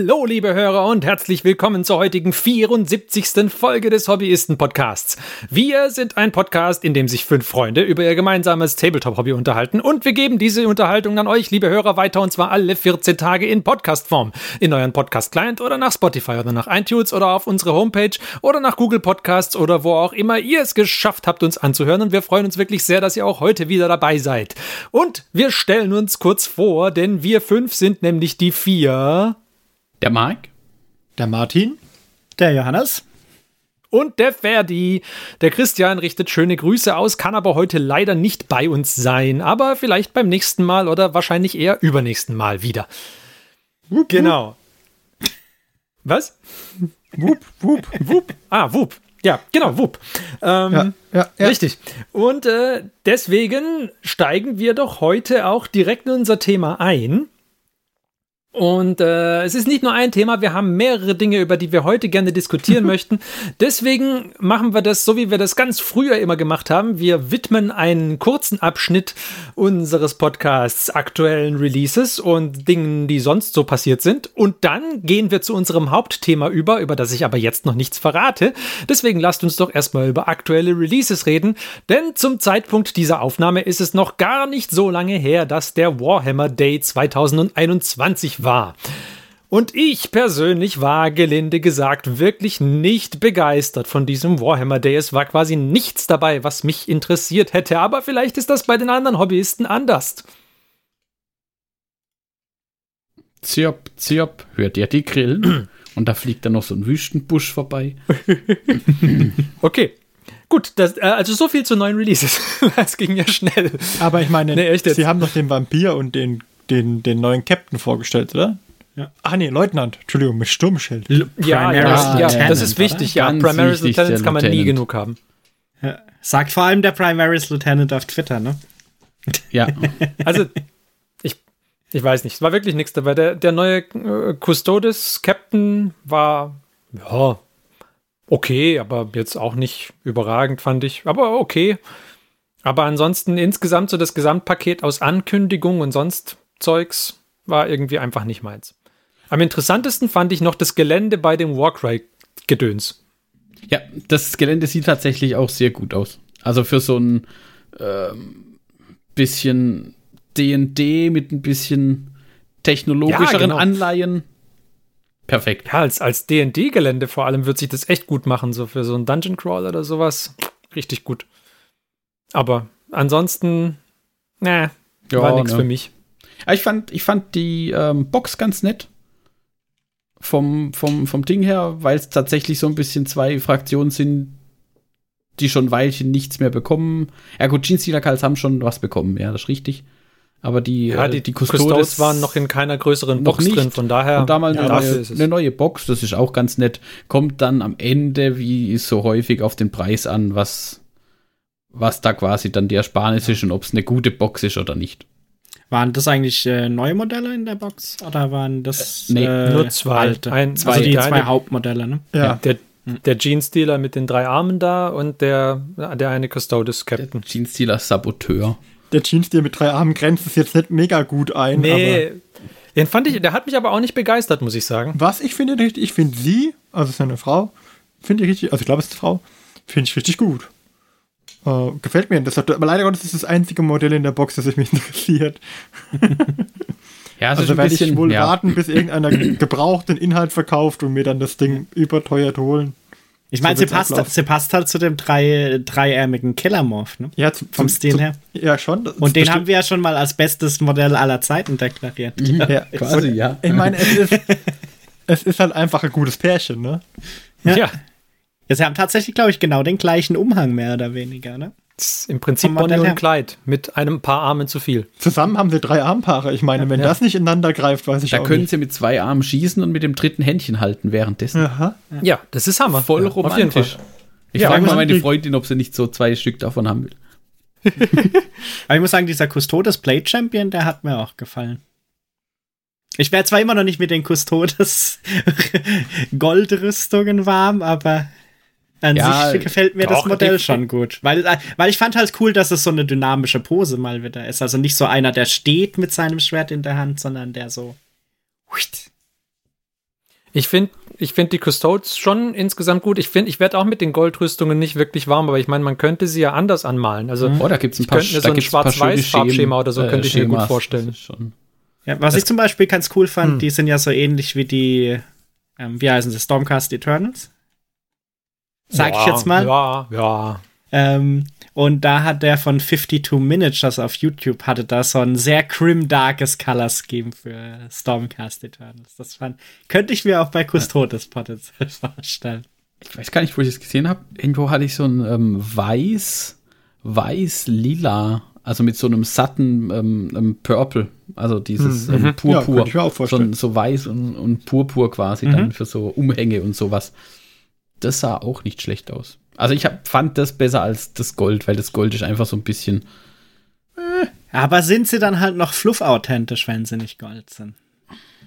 Hallo, liebe Hörer und herzlich willkommen zur heutigen 74. Folge des Hobbyisten-Podcasts. Wir sind ein Podcast, in dem sich fünf Freunde über ihr gemeinsames Tabletop-Hobby unterhalten und wir geben diese Unterhaltung an euch, liebe Hörer, weiter und zwar alle 14 Tage in Podcast-Form. In euren Podcast-Client oder nach Spotify oder nach iTunes oder auf unsere Homepage oder nach Google Podcasts oder wo auch immer ihr es geschafft habt, uns anzuhören und wir freuen uns wirklich sehr, dass ihr auch heute wieder dabei seid. Und wir stellen uns kurz vor, denn wir fünf sind nämlich die vier der Marc. Der Martin. Der Johannes. Und der Ferdi. Der Christian richtet schöne Grüße aus, kann aber heute leider nicht bei uns sein. Aber vielleicht beim nächsten Mal oder wahrscheinlich eher übernächsten Mal wieder. Wup, genau. Was? Wup, wup, wup. Ah, wup. Ja, genau, wup. Ähm, ja, ja, ja. Richtig. Und äh, deswegen steigen wir doch heute auch direkt in unser Thema ein. Und äh, es ist nicht nur ein Thema, wir haben mehrere Dinge, über die wir heute gerne diskutieren möchten. Deswegen machen wir das so, wie wir das ganz früher immer gemacht haben. Wir widmen einen kurzen Abschnitt unseres Podcasts aktuellen Releases und Dingen, die sonst so passiert sind. Und dann gehen wir zu unserem Hauptthema über, über das ich aber jetzt noch nichts verrate. Deswegen lasst uns doch erstmal über aktuelle Releases reden. Denn zum Zeitpunkt dieser Aufnahme ist es noch gar nicht so lange her, dass der Warhammer Day 2021 war. Und ich persönlich war, gelinde gesagt, wirklich nicht begeistert von diesem Warhammer Day. Es war quasi nichts dabei, was mich interessiert hätte, aber vielleicht ist das bei den anderen Hobbyisten anders. Zirp, zirp, hört ihr die Grillen? Und da fliegt dann noch so ein Wüstenbusch vorbei. okay. Gut, das, äh, also so viel zu neuen Releases. das ging ja schnell. Aber ich meine, nee, sie haben doch den Vampir und den den, den neuen Captain vorgestellt, oder? Ja. Ach nee, Leutnant, Entschuldigung, mit Sturmschild. L ja, ja, ja, das ist wichtig, ja. Primaris Lieutenants kann man Lieutenant. nie genug haben. Ja. Sagt vor allem der Primaris Lieutenant auf Twitter, ne? Ja. also, ich, ich weiß nicht, es war wirklich nichts dabei. Der, der neue äh, Custodes Captain war, ja, okay, aber jetzt auch nicht überragend, fand ich. Aber okay. Aber ansonsten insgesamt so das Gesamtpaket aus Ankündigung und sonst Zeugs war irgendwie einfach nicht meins. Am interessantesten fand ich noch das Gelände bei dem Warcry-Gedöns. Ja, das Gelände sieht tatsächlich auch sehr gut aus. Also für so ein ähm, bisschen DD mit ein bisschen technologischeren ja, genau. Anleihen. Perfekt. Ja, als, als DD-Gelände vor allem wird sich das echt gut machen, so für so einen Dungeon Crawl oder sowas. Richtig gut. Aber ansonsten, ne, ja, war nichts ne. für mich. Ich fand, ich fand die ähm, Box ganz nett. Vom, vom, vom Ding her, weil es tatsächlich so ein bisschen zwei Fraktionen sind, die schon ein Weilchen nichts mehr bekommen. Ja, gut, Jeans-Dealer-Kals haben schon was bekommen, ja, das ist richtig. Aber die, ja, die, äh, die Custodes, Custodes waren noch in keiner größeren Box nicht. drin, von daher. Und da mal ja, eine, neue, eine, neue, Box, das ist auch ganz nett. Kommt dann am Ende, wie so häufig, auf den Preis an, was, was da quasi dann die Ersparnis ist und ob es eine gute Box ist oder nicht. Waren das eigentlich äh, neue Modelle in der Box oder waren das äh, nee, äh, nur zwei, alte? Ein, zwei, also die zwei eine, Hauptmodelle, ne? Ja, ja. der, der Jeans-Dealer mit den drei Armen da und der, der eine Custodes Captain. Jeans-Dealer Saboteur. Der Jeans-Dealer mit drei Armen grenzt es jetzt nicht mega gut ein. Nee, den fand ich, der hat mich aber auch nicht begeistert, muss ich sagen. Was ich finde richtig, ich finde sie, also ist eine Frau, finde ich richtig, also ich glaube, es ist eine Frau, finde ich richtig gut. Uh, gefällt mir. Das hat, aber leider Gottes ist das einzige Modell in der Box, das mich interessiert. ja, also werde ich wohl ja. warten, bis irgendeiner gebrauchten Inhalt verkauft und mir dann das Ding überteuert holen. Ich meine, so sie, passt, sie passt halt zu dem drei, dreiärmigen Killermorph, ne? Ja, zu, vom Stil her. Ja, schon. Und den haben wir ja schon mal als bestes Modell aller Zeiten deklariert. Mhm. Ja, quasi, ja. Ich meine, es ist, es ist halt einfach ein gutes Pärchen, ne? Ja. ja. Ja, sie haben tatsächlich, glaube ich, genau den gleichen Umhang, mehr oder weniger, ne? Im Prinzip Bonnie und Clyde mit einem Paar Armen zu viel. Zusammen haben sie drei Armpaare. Ich meine, ja, wenn ja. das nicht ineinander greift, weiß ich da auch können nicht. sie mit zwei Armen schießen und mit dem dritten Händchen halten währenddessen. Aha. Ja, das ist Hammer. Voll ja, romantisch. Ich frage mal meine Freundin, ob sie nicht so zwei Stück davon haben will. Aber ich muss sagen, dieser Custodes Play Champion, der hat mir auch gefallen. Ich wäre zwar immer noch nicht mit den Custodes Goldrüstungen warm, aber an ja, sich gefällt mir das Modell schon gut. Weil, weil ich fand halt cool, dass es so eine dynamische Pose mal wieder ist. Also nicht so einer, der steht mit seinem Schwert in der Hand, sondern der so. Ich finde ich finde die Custodes schon insgesamt gut. Ich finde, ich werde auch mit den Goldrüstungen nicht wirklich warm, aber ich meine, man könnte sie ja anders anmalen. Also, oh, da gibt es ein paar, so ein Schwarz-Weiß-Farbschema oder so, äh, könnte ich mir gut vorstellen. Ja, was das ich zum Beispiel ganz cool fand, hm. die sind ja so ähnlich wie die, ähm, wie heißen sie, Stormcast Eternals. Sag ja, ich jetzt mal. Ja, ja. Ähm, und da hat der von 52 Miniatures auf YouTube hatte da so ein sehr crim darkes Color Scheme für Stormcast Eternals. Das fand, könnte ich mir auch bei Custodes potenziell vorstellen. Ich weiß gar nicht, wo ich es gesehen habe. Irgendwo hatte ich so ein ähm, weiß, weiß-lila, also mit so einem satten ähm, ähm Purple. Also dieses mhm. ähm, Purpur. Ja, schon so weiß und, und Purpur quasi mhm. dann für so Umhänge und sowas. Das sah auch nicht schlecht aus. Also ich hab, fand das besser als das Gold, weil das Gold ist einfach so ein bisschen. Äh. Aber sind sie dann halt noch fluffauthentisch, wenn sie nicht Gold sind?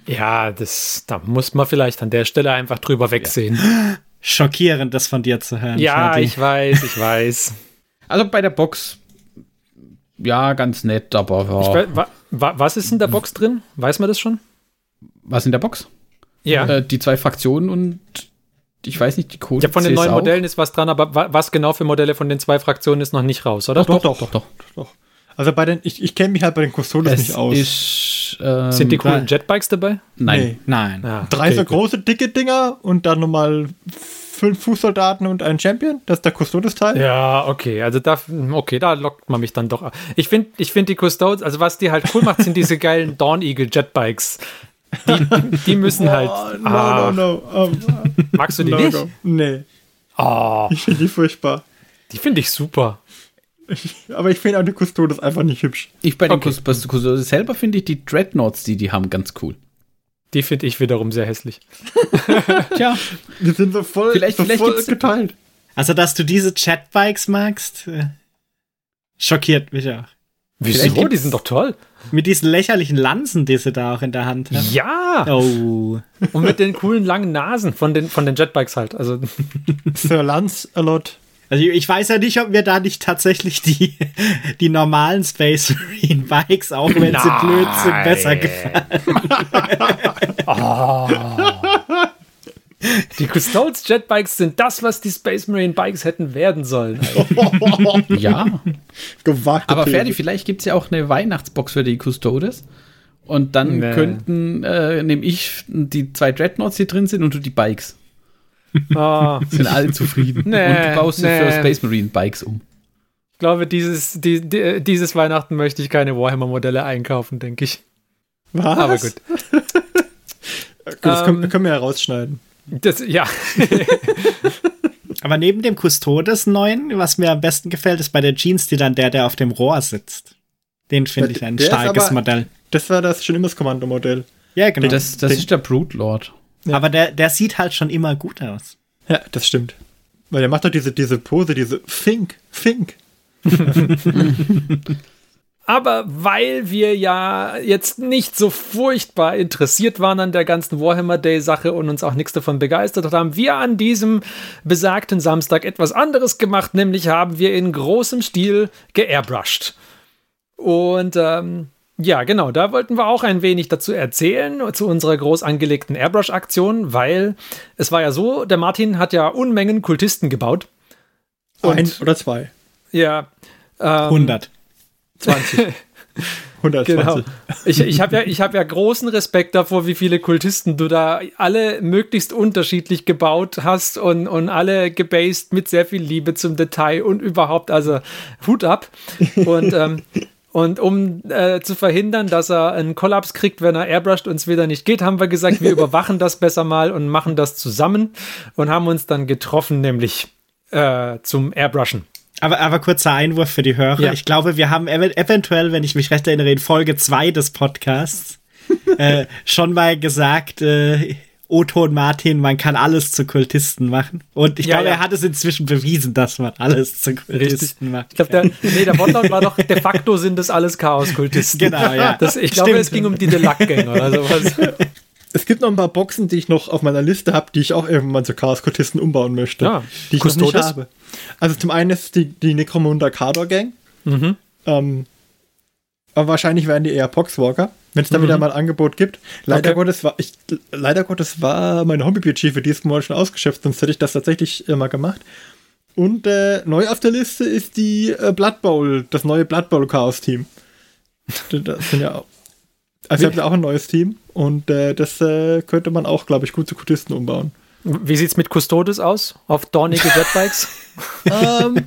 Ja, das, da muss man vielleicht an der Stelle einfach drüber wegsehen. Ja. Schockierend, das von dir zu hören. Ja, Schneidy. ich weiß, ich weiß. Also bei der Box, ja, ganz nett, aber. Ja. Weiß, wa, wa, was ist in der Box drin? Weiß man das schon? Was in der Box? Ja. Äh, die zwei Fraktionen und ich weiß nicht, die Code. Ja, von den neuen auch. Modellen ist was dran, aber was genau für Modelle von den zwei Fraktionen ist noch nicht raus, oder? Doch, doch, doch, doch. doch, doch. Also bei den, ich, ich kenne mich halt bei den Custodes nicht aus. Ist, ähm, Sind die coolen Jetbikes dabei? Nein. Nee. Nein. Ja, Drei okay, so große, dicke Dinger und dann nochmal fünf Fußsoldaten und ein Champion. Das ist der Custodes-Teil. Ja, okay. Also da, okay, da lockt man mich dann doch. Ich finde ich find die Custodes, also was die halt cool macht, sind diese geilen Dawn Eagle Jetbikes. Die, die müssen halt. Oh, no, ah. no, no. Um, Magst du die no, nicht? No. Nee. Oh. Ich finde die furchtbar. Die finde ich super. aber ich finde auch die Custodes einfach nicht hübsch. Ich bei den okay. Custodes selber finde ich die Dreadnoughts, die die haben, ganz cool. Die finde ich wiederum sehr hässlich. Tja. Die sind so voll, vielleicht, so vielleicht voll geteilt. Also, dass du diese Chatbikes magst, äh, schockiert mich auch. Wieso? Die sind doch toll. Mit diesen lächerlichen Lanzen, die sie da auch in der Hand haben. Ja! Oh. Und mit den coolen langen Nasen von den, von den Jetbikes halt. Also. Sir Lance a lot. Also ich weiß ja nicht, ob mir da nicht tatsächlich die, die normalen Space Marine Bikes, auch wenn Nein. sie blöd sind, besser gefallen. oh. Die Custodes Jetbikes sind das, was die Space Marine Bikes hätten werden sollen. ja. Gewagt. Aber Ferdi, vielleicht gibt es ja auch eine Weihnachtsbox für die Custodes. Und dann nee. könnten, äh, nehme ich die zwei Dreadnoughts, die drin sind, und du die Bikes. Oh. Sind alle zufrieden. Nee, und du baust nee. für Space Marine Bikes um. Ich glaube, dieses, die, die, dieses Weihnachten möchte ich keine Warhammer-Modelle einkaufen, denke ich. Was? Aber gut. das können, ähm, können wir ja rausschneiden. Das, ja. Aber neben dem Custodes neuen, was mir am besten gefällt, ist bei der Jeans, die dann der, der auf dem Rohr sitzt. Den finde ich ein starkes aber, Modell. Das war das schon immer das Kommando-Modell. Ja, genau. Das, das ist der Brute Lord. Ja. Aber der, der sieht halt schon immer gut aus. Ja, das stimmt. Weil der macht doch diese, diese Pose, diese Fink, Fink. Aber weil wir ja jetzt nicht so furchtbar interessiert waren an der ganzen Warhammer Day Sache und uns auch nichts davon begeistert hat, haben wir an diesem besagten Samstag etwas anderes gemacht, nämlich haben wir in großem Stil geairbrushed. Und ähm, ja, genau, da wollten wir auch ein wenig dazu erzählen, zu unserer groß angelegten Airbrush-Aktion, weil es war ja so, der Martin hat ja Unmengen Kultisten gebaut. Und, Ein oder zwei. Ja. Ähm, 100. 20. 120. Genau. Ich, ich habe ja, hab ja großen Respekt davor, wie viele Kultisten du da alle möglichst unterschiedlich gebaut hast und, und alle gebased mit sehr viel Liebe zum Detail und überhaupt, also Hut ab. Und, ähm, und um äh, zu verhindern, dass er einen Kollaps kriegt, wenn er airbrusht und es wieder nicht geht, haben wir gesagt, wir überwachen das besser mal und machen das zusammen und haben uns dann getroffen, nämlich äh, zum Airbrushen. Aber, aber kurzer Einwurf für die Hörer. Ja. Ich glaube, wir haben ev eventuell, wenn ich mich recht erinnere, in Folge 2 des Podcasts äh, schon mal gesagt, äh, Oton Martin, man kann alles zu Kultisten machen. Und ich ja, glaube, ja. er hat es inzwischen bewiesen, dass man alles zu Kultisten Richtig. macht. Ich glaube, der, nee, der Wortlaut war doch, de facto sind das alles Chaos-Kultisten. Genau, ja. Das, ich glaube, es ging um die Delac-Gänger oder sowas. Es gibt noch ein paar Boxen, die ich noch auf meiner Liste habe, die ich auch irgendwann zu Chaos-Kultisten umbauen möchte. Ja, die ich Custodes? noch nicht habe. Also zum einen ist die, die Necromunda Kador Gang. Mhm. Ähm, aber wahrscheinlich werden die eher Poxwalker. wenn es da mhm. wieder mal ein Angebot gibt. Leider okay. Gottes war ich, leider Gottes war mein Hobbybudget für dieses Mal schon ausgeschöpft, sonst hätte ich das tatsächlich mal gemacht. Und äh, neu auf der Liste ist die äh, Blood Bowl, das neue Blood Bowl Chaos Team. das sind ja auch, also ihr habt ja auch ein neues Team und äh, das äh, könnte man auch, glaube ich, gut zu Kultisten umbauen. Wie sieht es mit Custodes aus? Auf dornige Jetbikes? ähm,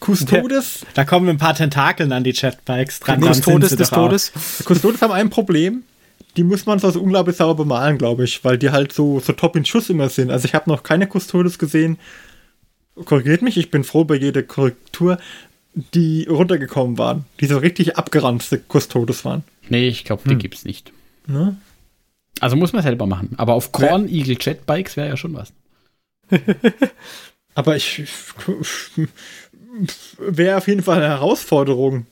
Custodes? Da kommen ein paar Tentakeln an die Jetbikes dran. Custodes des Todes? Custodes haben ein Problem. Die muss man so unglaublich sauber bemalen, glaube ich, weil die halt so, so top in Schuss immer sind. Also ich habe noch keine Custodes gesehen. Korrigiert mich, ich bin froh bei jeder Korrektur, die runtergekommen waren. Die so richtig abgeranzte Custodes waren. Nee, ich glaube, die hm. gibt's nicht. Ne? Also muss man selber machen. Aber auf Korn Eagle Jetbikes wäre ja schon was. Aber ich wäre auf jeden Fall eine Herausforderung.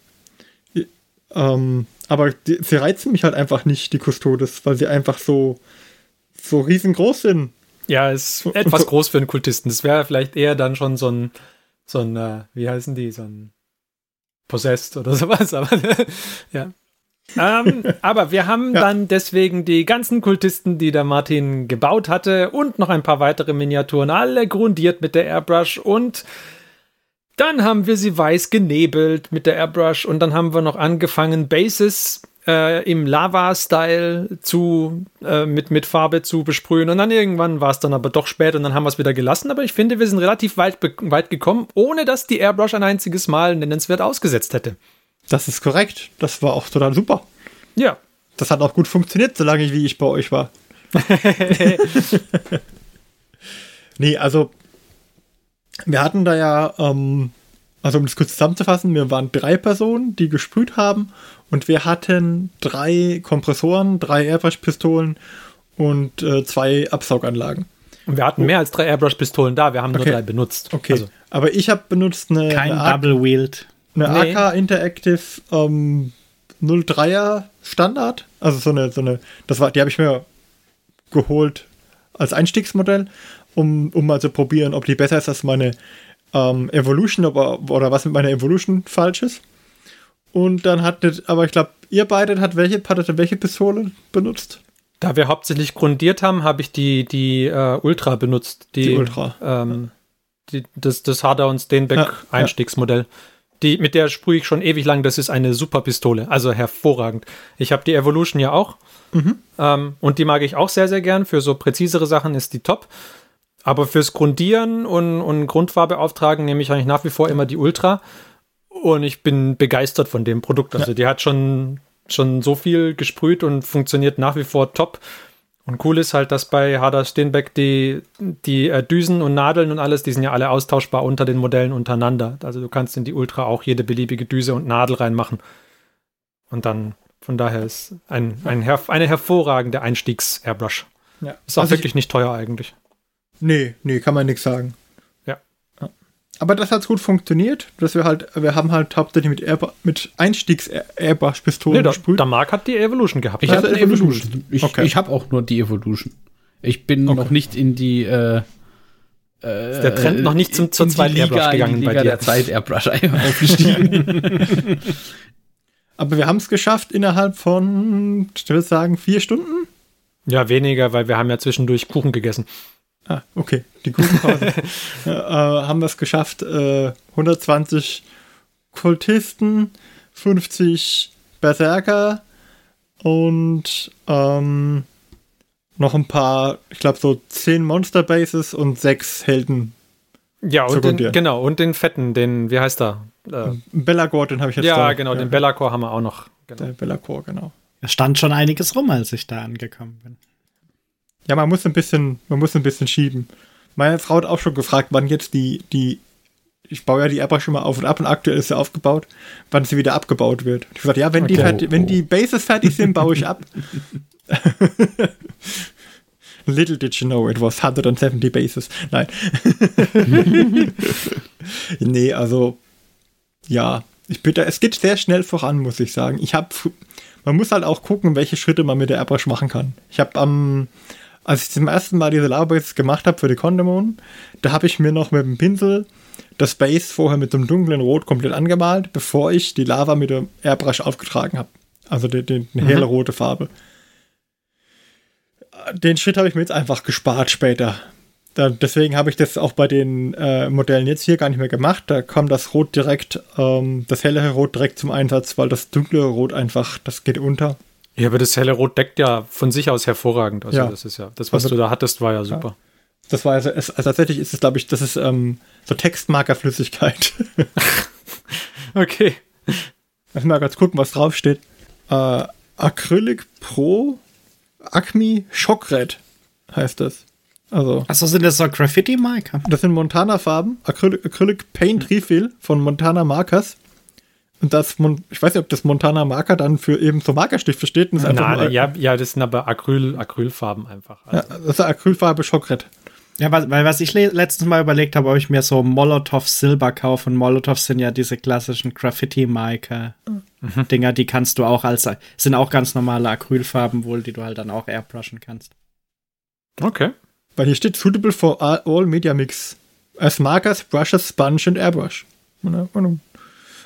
Ähm, aber die, sie reizen mich halt einfach nicht, die Custodes, weil sie einfach so, so riesengroß sind. Ja, ist etwas groß für einen Kultisten. Das wäre vielleicht eher dann schon so ein, so ein, äh, wie heißen die, so ein Possessed oder sowas, aber ja ähm, aber wir haben ja. dann deswegen die ganzen Kultisten, die der Martin gebaut hatte und noch ein paar weitere Miniaturen, alle grundiert mit der Airbrush und dann haben wir sie weiß genebelt mit der Airbrush und dann haben wir noch angefangen, Bases äh, im Lava-Style zu äh, mit, mit Farbe zu besprühen und dann irgendwann war es dann aber doch spät und dann haben wir es wieder gelassen. Aber ich finde, wir sind relativ weit, weit gekommen, ohne dass die Airbrush ein einziges Mal nennenswert ausgesetzt hätte. Das ist korrekt. Das war auch total super. Ja. Das hat auch gut funktioniert, solange ich, wie ich bei euch war. nee, also wir hatten da ja, ähm, also um das kurz zusammenzufassen, wir waren drei Personen, die gesprüht haben und wir hatten drei Kompressoren, drei Airbrush-Pistolen und äh, zwei Absauganlagen. Und wir hatten mehr als drei Airbrush-Pistolen da, wir haben okay. nur drei benutzt. Okay, also. aber ich habe benutzt eine... Kein Double-Wheeled eine nee. AK Interactive ähm, 03er Standard. Also so eine, so eine, das war, die habe ich mir geholt als Einstiegsmodell, um, um mal zu probieren, ob die besser ist als meine ähm, Evolution aber, oder was mit meiner Evolution falsch ist. Und dann hattet, aber ich glaube, ihr beide hat welche, hattet welche Pistole benutzt? Da wir hauptsächlich grundiert haben, habe ich die, die uh, Ultra benutzt. Die, die Ultra. Ähm, die, das, das Harder und Steinbeck ja, Einstiegsmodell. Ja. Die, mit der sprühe ich schon ewig lang. Das ist eine super Pistole. Also hervorragend. Ich habe die Evolution ja auch. Mhm. Ähm, und die mag ich auch sehr, sehr gern. Für so präzisere Sachen ist die top. Aber fürs Grundieren und, und Grundfarbe auftragen nehme ich eigentlich nach wie vor immer die Ultra. Und ich bin begeistert von dem Produkt. Also ja. die hat schon, schon so viel gesprüht und funktioniert nach wie vor top. Und cool ist halt, dass bei Harder Steenbeck die, die äh, Düsen und Nadeln und alles, die sind ja alle austauschbar unter den Modellen untereinander. Also du kannst in die Ultra auch jede beliebige Düse und Nadel reinmachen. Und dann, von daher ist ein, ein Herv eine hervorragende Einstiegs-Airbrush. Ja. Ist auch also wirklich nicht teuer eigentlich. Nee, nee, kann man nichts sagen. Aber das hat gut funktioniert, dass wir halt, wir haben halt hauptsächlich mit, mit Einstiegs-Airbrush-Pistolen nee, gespielt. Der Mark hat die Evolution gehabt. Ich habe Evolution. Evolution. Ich, okay. ich habe auch nur die Evolution. Ich bin okay. noch nicht in die äh, ist der Trend noch nicht zum, zur zweiten Airbrush gegangen bei dir? der Zeit Airbrush aufgestiegen. Aber wir haben es geschafft innerhalb von, ich würde sagen, vier Stunden? Ja, weniger, weil wir haben ja zwischendurch Kuchen gegessen. Ah, okay. Die Kuchenpause. äh, haben wir es geschafft. Äh, 120 Kultisten, 50 Berserker und ähm, noch ein paar, ich glaube so 10 Monster Bases und 6 Helden. Ja, und den, genau, und den fetten, den, wie heißt er? Äh, Bellagor, den habe ich jetzt Ja, da. genau, ja. den Bellacor haben wir auch noch. Genau. Der Bellacor, genau. Da stand schon einiges rum, als ich da angekommen bin. Ja, man muss ein bisschen, man muss ein bisschen schieben. Meine Frau hat auch schon gefragt, wann jetzt die, die, ich baue ja die Airbrush schon mal auf und ab und aktuell ist sie aufgebaut, wann sie wieder abgebaut wird. Ich sagte, ja, wenn, okay. die, fertig, wenn die Bases fertig sind, baue ich ab. Little did you know, it was 170 Bases. Nein. nee, also, ja, ich bitte, es geht sehr schnell voran, muss ich sagen. Ich habe, man muss halt auch gucken, welche Schritte man mit der Airbrush machen kann. Ich habe am, als ich zum ersten Mal diese Lava-Base gemacht habe für die Condemon, da habe ich mir noch mit dem Pinsel das Base vorher mit einem dunklen Rot komplett angemalt, bevor ich die Lava mit dem Airbrush aufgetragen habe. Also die, die, helle mhm. rote Farbe. Den Schritt habe ich mir jetzt einfach gespart später. Da, deswegen habe ich das auch bei den äh, Modellen jetzt hier gar nicht mehr gemacht. Da kommt das Rot direkt, ähm, das hellere Rot direkt zum Einsatz, weil das dunklere Rot einfach, das geht unter. Ja, aber das helle Rot deckt ja von sich aus hervorragend. Also ja. das ist ja, das, was also, du da hattest, war ja super. Ja. Das war also, es, also tatsächlich ist es, glaube ich, das ist ähm, so Textmarkerflüssigkeit. okay. Lass mal ganz gucken, was draufsteht. Äh, Acrylic Pro Acme Shock Red heißt das. Also. Achso, sind das so Graffiti-Marker? Das sind Montana-Farben. Acrylic, Acrylic Paint Refill von Montana Markers. Und das, ich weiß nicht, ob das Montana Marker dann für eben so Markerstifte steht. Das Nein, ja, ja, das sind aber Acryl, Acrylfarben einfach. Also. Ja, das ist Acrylfarbe Schockred. Ja, weil was ich letztens mal überlegt habe, ob ich mir so Molotov Silber kaufe. Und Molotov sind ja diese klassischen Graffiti-Marker-Dinger, mhm. die kannst du auch als, sind auch ganz normale Acrylfarben wohl, die du halt dann auch airbrushen kannst. Okay. Weil hier steht suitable for all, all media mix. As markers, brushes, sponge und airbrush.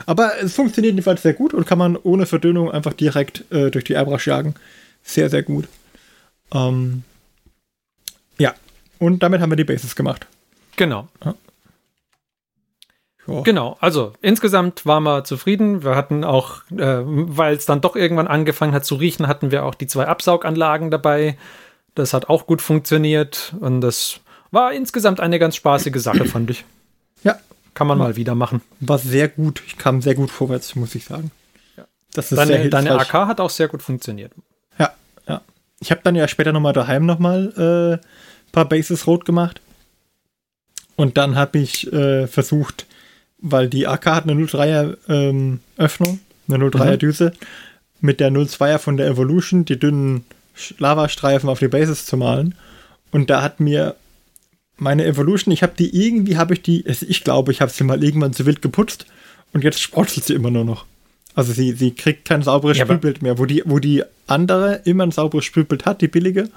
Aber es funktioniert jedenfalls sehr gut und kann man ohne Verdünnung einfach direkt äh, durch die Airbrush jagen. Sehr, sehr gut. Ähm, ja, und damit haben wir die Bases gemacht. Genau. Ja. Genau, also insgesamt waren wir zufrieden. Wir hatten auch, äh, weil es dann doch irgendwann angefangen hat zu riechen, hatten wir auch die zwei Absauganlagen dabei. Das hat auch gut funktioniert und das war insgesamt eine ganz spaßige Sache, fand ich. Ja. Kann man mal wieder machen. War sehr gut. Ich kam sehr gut vorwärts, muss ich sagen. Ja. Das ist deine, sehr deine AK hat auch sehr gut funktioniert. Ja, ja. Ich habe dann ja später nochmal daheim nochmal äh, paar Bases rot gemacht. Und dann habe ich äh, versucht, weil die AK hat eine 03er ähm, Öffnung, eine 03er mhm. Düse, mit der 02er von der Evolution die dünnen Lavastreifen auf die Bases zu malen. Und da hat mir meine Evolution, ich habe die irgendwie, habe ich die, also ich glaube, ich habe sie mal irgendwann zu wild geputzt und jetzt sprotzelt sie immer nur noch. Also sie, sie kriegt kein sauberes ja, Spülbild mehr. Wo die, wo die andere immer ein sauberes Spülbild hat, die billige,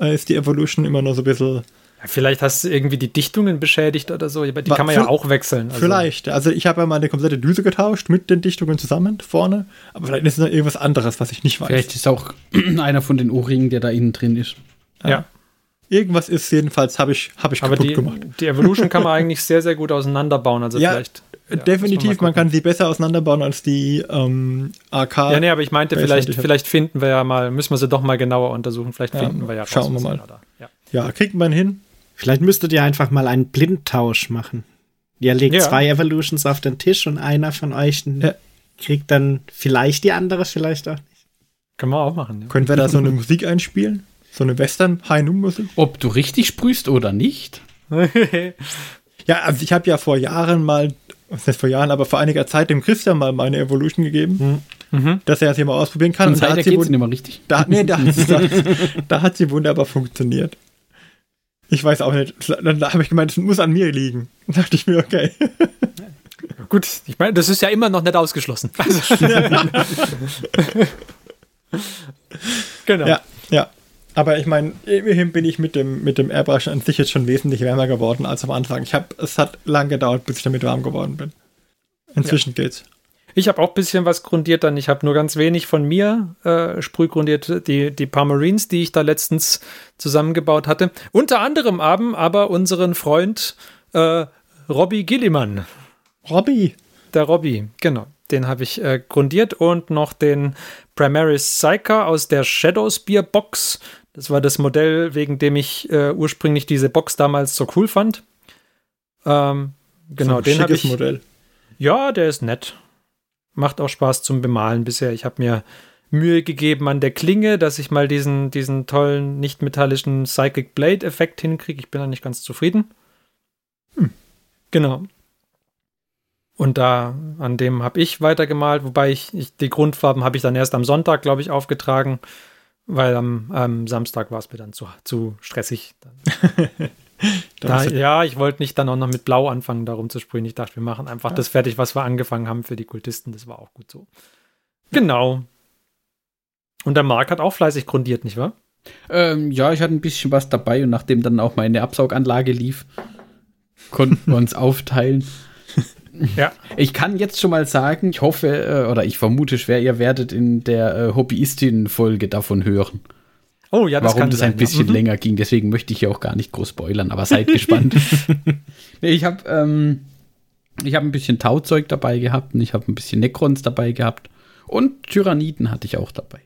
äh, ist die Evolution immer nur so ein bisschen. Vielleicht hast du irgendwie die Dichtungen beschädigt oder so, die kann man ja auch wechseln. Also. Vielleicht. Also ich habe ja mal eine komplette Düse getauscht mit den Dichtungen zusammen vorne, aber vielleicht ist es noch irgendwas anderes, was ich nicht weiß. Vielleicht ist auch einer von den Ohrringen, der da innen drin ist. Ja. ja. Irgendwas ist jedenfalls, habe ich, hab ich aber kaputt die, gemacht. Die Evolution kann man eigentlich sehr, sehr gut auseinanderbauen. Also ja, vielleicht. Ja, definitiv, man, man, kann sie besser auseinanderbauen als die ähm, AK. Ja, nee, aber ich meinte, vielleicht, vielleicht finden wir ja mal, müssen wir sie doch mal genauer untersuchen. Vielleicht ja, finden wir ja raus, Schauen wir mal. Ja. ja, kriegt man hin. Vielleicht müsstet ihr einfach mal einen Blindtausch machen. Ihr legt ja. zwei Evolutions auf den Tisch und einer von euch kriegt dann vielleicht die andere, vielleicht auch nicht. Können wir auch machen. Können wir da so eine Musik einspielen? So eine Western High Musik? Ob du richtig sprühst oder nicht? ja, also ich habe ja vor Jahren mal was heißt vor Jahren, aber vor einiger Zeit dem Christian mal meine Evolution gegeben, mhm. mhm. dass er das hier mal ausprobieren kann. Und, und da hat sie mal richtig. Da, nee, da, da, da, hat sie wunderbar funktioniert. Ich weiß auch nicht. Dann habe ich gemeint, es muss an mir liegen. Da dachte ich mir, okay. Gut, ich meine, das ist ja immer noch nicht ausgeschlossen. genau. Ja, ja. Aber ich meine, immerhin bin ich mit dem, mit dem Airbrush an sich jetzt schon wesentlich wärmer geworden als am Anfang. Ich hab, es hat lang gedauert, bis ich damit warm geworden bin. Inzwischen ja. geht's. Ich habe auch ein bisschen was grundiert dann. Ich habe nur ganz wenig von mir äh, sprühgrundiert, die, die paar Marines, die ich da letztens zusammengebaut hatte. Unter anderem haben aber unseren Freund äh, Robbie Gilliman. Robbie? Der Robbie, genau. Den habe ich äh, grundiert und noch den Primaris Psyker aus der Shadowspear Box. Das war das Modell, wegen dem ich äh, ursprünglich diese Box damals so cool fand. Ähm, genau, so den habe ich. Modell. Ja, der ist nett. Macht auch Spaß zum Bemalen bisher. Ich habe mir Mühe gegeben an der Klinge, dass ich mal diesen, diesen tollen, nicht metallischen Psychic Blade-Effekt hinkriege. Ich bin da nicht ganz zufrieden. Hm. Genau. Und da, an dem habe ich weitergemalt, wobei ich, ich die Grundfarben habe ich dann erst am Sonntag, glaube ich, aufgetragen, weil am, am Samstag war es mir dann zu, zu stressig. da, ja, ich wollte nicht dann auch noch mit Blau anfangen, darum zu sprühen. Ich dachte, wir machen einfach ja. das fertig, was wir angefangen haben für die Kultisten. Das war auch gut so. Genau. Und der Marc hat auch fleißig grundiert, nicht wahr? Ähm, ja, ich hatte ein bisschen was dabei und nachdem dann auch meine Absauganlage lief, konnten wir uns aufteilen. Ja. Ich kann jetzt schon mal sagen, ich hoffe äh, oder ich vermute schwer, ihr werdet in der äh, Hobbyistin-Folge davon hören. Oh ja, das Warum kann das sein, ein bisschen ja. Mhm. länger ging. Deswegen möchte ich hier auch gar nicht groß spoilern, aber seid gespannt. ich habe ähm, ich habe ein bisschen Tauzeug dabei gehabt und ich habe ein bisschen Necrons dabei gehabt und Tyranniden hatte ich auch dabei.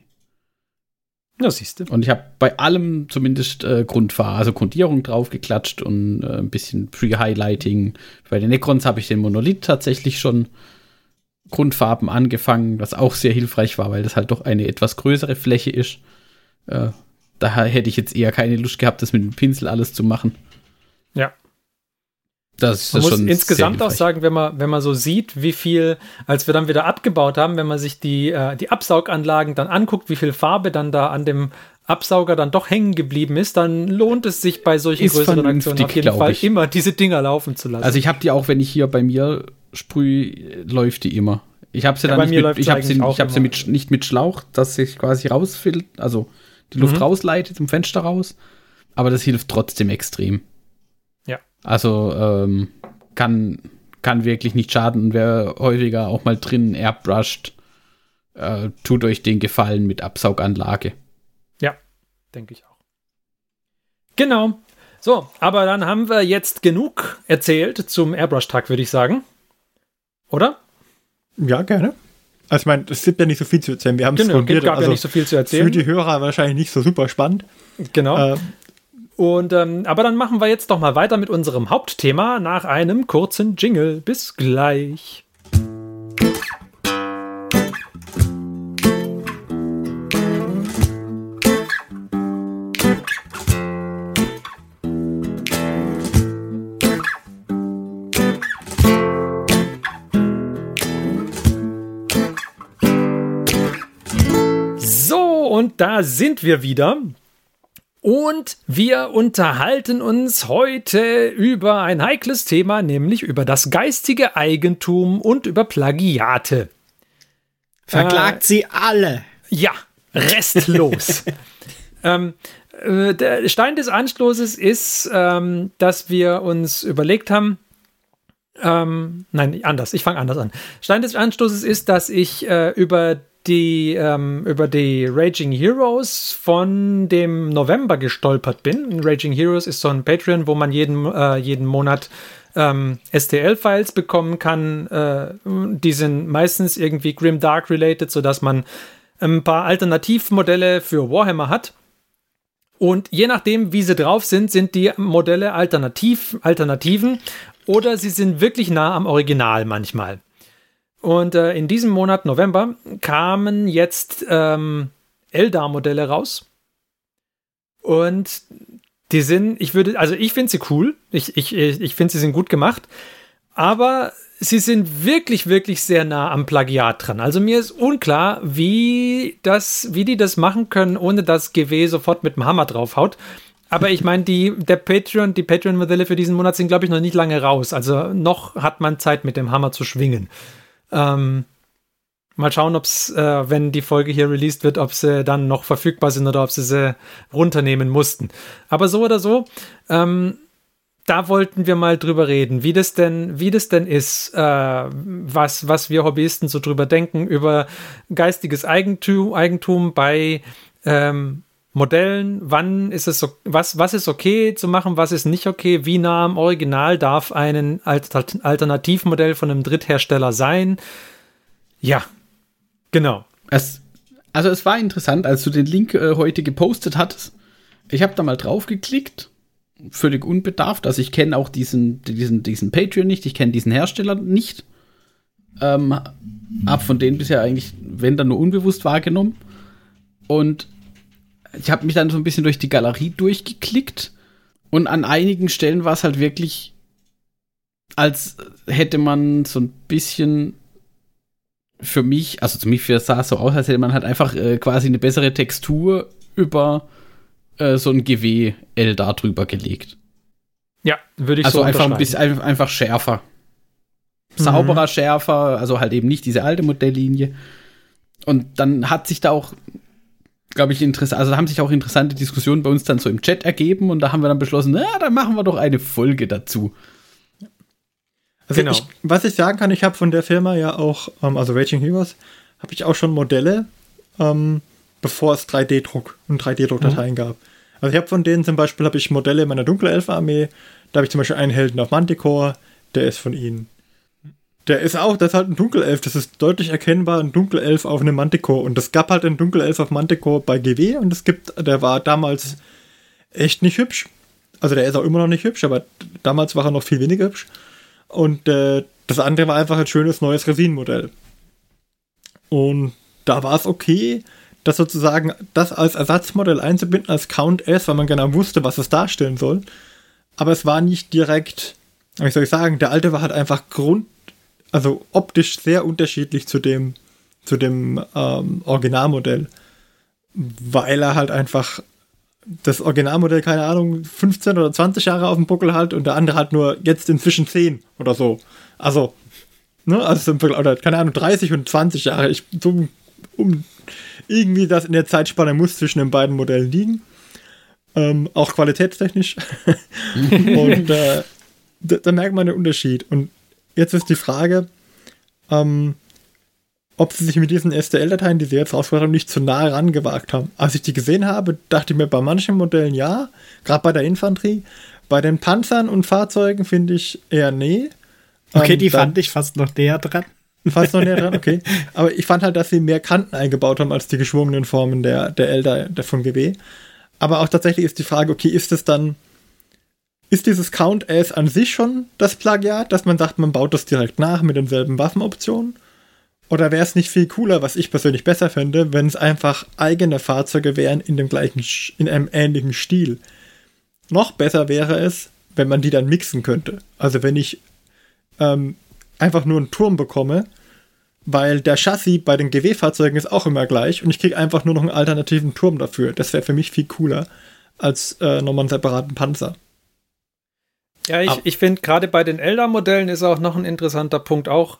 Ja, siehst du. Und ich habe bei allem zumindest äh, Grundfarbe, also Grundierung draufgeklatscht und äh, ein bisschen Pre-Highlighting. Bei den Necrons habe ich den Monolith tatsächlich schon Grundfarben angefangen, was auch sehr hilfreich war, weil das halt doch eine etwas größere Fläche ist. Äh, daher hätte ich jetzt eher keine Lust gehabt, das mit dem Pinsel alles zu machen. Ja. Das man muss insgesamt auch sagen, wenn man, wenn man so sieht, wie viel, als wir dann wieder abgebaut haben, wenn man sich die, äh, die Absauganlagen dann anguckt, wie viel Farbe dann da an dem Absauger dann doch hängen geblieben ist, dann lohnt es sich bei solchen ist größeren Aktionen auf jeden Fall ich. immer diese Dinger laufen zu lassen. Also ich habe die auch, wenn ich hier bei mir sprühe, läuft die immer. Ich habe sie ja, dann nicht mit, ich habe sie, ich hab sie mit, nicht mit Schlauch, dass sich quasi rausfiltert, also die Luft mhm. rausleitet zum Fenster raus, aber das hilft trotzdem extrem. Also ähm, kann, kann wirklich nicht schaden. Wer häufiger auch mal drin airbrushed, äh, tut euch den Gefallen mit Absauganlage. Ja, denke ich auch. Genau. So, aber dann haben wir jetzt genug erzählt zum Airbrush-Tag, würde ich sagen. Oder? Ja, gerne. Also ich meine, es gibt ja nicht so viel zu erzählen. Wir haben es genau, es gab also ja nicht so viel zu erzählen. Für die Hörer wahrscheinlich nicht so super spannend. Genau. Äh, und ähm, aber dann machen wir jetzt doch mal weiter mit unserem Hauptthema nach einem kurzen Jingle. Bis gleich. So, und da sind wir wieder. Und wir unterhalten uns heute über ein heikles Thema, nämlich über das geistige Eigentum und über Plagiate. Verklagt äh, sie alle. Ja, restlos. ähm, äh, der Stein des Anstoßes ist, ähm, dass wir uns überlegt haben, ähm, nein, anders, ich fange anders an. Stein des Anstoßes ist, dass ich äh, über die ähm, über die Raging Heroes von dem November gestolpert bin. Raging Heroes ist so ein Patreon, wo man jeden, äh, jeden Monat ähm, STL-Files bekommen kann. Äh, die sind meistens irgendwie Grim Dark related, sodass man ein paar Alternativmodelle für Warhammer hat. Und je nachdem, wie sie drauf sind, sind die Modelle alternativ, Alternativen oder sie sind wirklich nah am Original manchmal. Und äh, in diesem Monat November kamen jetzt ähm, Eldar-Modelle raus. Und die sind, ich würde, also ich finde sie cool. Ich, ich, ich finde, sie sind gut gemacht. Aber sie sind wirklich, wirklich sehr nah am Plagiat dran. Also mir ist unklar, wie, das, wie die das machen können, ohne dass GW sofort mit dem Hammer draufhaut. Aber ich meine, die, der Patreon, die Patreon-Modelle für diesen Monat sind, glaube ich, noch nicht lange raus. Also noch hat man Zeit, mit dem Hammer zu schwingen. Ähm, mal schauen, ob es, äh, wenn die Folge hier released wird, ob sie dann noch verfügbar sind oder ob sie sie runternehmen mussten. Aber so oder so, ähm, da wollten wir mal drüber reden, wie das denn, wie das denn ist, äh, was, was wir Hobbyisten so drüber denken, über geistiges Eigentum, Eigentum bei ähm, Modellen, wann ist es so, was, was ist okay zu machen, was ist nicht okay, wie nah am Original darf ein Alternativmodell von einem Dritthersteller sein. Ja, genau. Es, also es war interessant, als du den Link äh, heute gepostet hattest. Ich habe da mal drauf geklickt, völlig unbedarft. Also ich kenne auch diesen, diesen, diesen Patreon nicht, ich kenne diesen Hersteller nicht. Ähm, hab von denen bisher eigentlich, wenn dann nur unbewusst wahrgenommen. Und ich habe mich dann so ein bisschen durch die Galerie durchgeklickt und an einigen Stellen war es halt wirklich, als hätte man so ein bisschen für mich, also zu mir sah es so aus, als hätte man halt einfach äh, quasi eine bessere Textur über äh, so ein GW-L da drüber gelegt. Ja, würde ich also so einfach ein bisschen einfach schärfer. Mhm. Sauberer, schärfer, also halt eben nicht diese alte Modelllinie. Und dann hat sich da auch glaube ich, interessant. Also da haben sich auch interessante Diskussionen bei uns dann so im Chat ergeben und da haben wir dann beschlossen, na, dann machen wir doch eine Folge dazu. Also genau. Ich, was ich sagen kann, ich habe von der Firma ja auch, ähm, also Raging Heroes, habe ich auch schon Modelle, ähm, bevor es 3D-Druck und 3D-Druckdateien mhm. gab. Also ich habe von denen zum Beispiel habe ich Modelle meiner Dunkelelfe-Armee. Da habe ich zum Beispiel einen Helden auf Manticore, der ist von ihnen. Der ist auch, das ist halt ein Dunkelelf, das ist deutlich erkennbar ein Dunkelelf auf einem Manticore. Und es gab halt einen Dunkelelf auf Manticore bei GW und es gibt, der war damals echt nicht hübsch. Also der ist auch immer noch nicht hübsch, aber damals war er noch viel weniger hübsch. Und äh, das andere war einfach ein schönes neues Resinenmodell. Und da war es okay, das sozusagen das als Ersatzmodell einzubinden, als Count S, weil man genau wusste, was es darstellen soll. Aber es war nicht direkt, wie soll ich sagen, der alte war halt einfach Grund, also optisch sehr unterschiedlich zu dem, zu dem ähm, Originalmodell. Weil er halt einfach das Originalmodell, keine Ahnung, 15 oder 20 Jahre auf dem Buckel hat und der andere halt nur jetzt inzwischen 10 oder so. Also, ne, also oder keine Ahnung, 30 und 20 Jahre. Ich, so, um irgendwie das in der Zeitspanne muss zwischen den beiden Modellen liegen. Ähm, auch qualitätstechnisch. und äh, da, da, merkt man den Unterschied. Und jetzt ist die Frage, ähm, ob sie sich mit diesen STL-Dateien, die sie jetzt rausgebracht haben, nicht zu nah rangewagt haben. Als ich die gesehen habe, dachte ich mir bei manchen Modellen ja, gerade bei der Infanterie. Bei den Panzern und Fahrzeugen finde ich eher nee. Okay, ähm, die fand ich fast noch näher dran. Fast noch näher dran, okay. Aber ich fand halt, dass sie mehr Kanten eingebaut haben als die geschwungenen Formen der, der Elder der von GW. Aber auch tatsächlich ist die Frage, okay, ist es dann, ist dieses Count S an sich schon das Plagiat, dass man sagt, man baut das direkt nach mit denselben Waffenoptionen? Oder wäre es nicht viel cooler, was ich persönlich besser fände, wenn es einfach eigene Fahrzeuge wären in dem gleichen, in einem ähnlichen Stil? Noch besser wäre es, wenn man die dann mixen könnte. Also wenn ich ähm, einfach nur einen Turm bekomme, weil der Chassis bei den GW-Fahrzeugen ist auch immer gleich und ich kriege einfach nur noch einen alternativen Turm dafür. Das wäre für mich viel cooler als äh, nochmal einen separaten Panzer. Ja, ich, ich finde gerade bei den Elder-Modellen ist auch noch ein interessanter Punkt auch,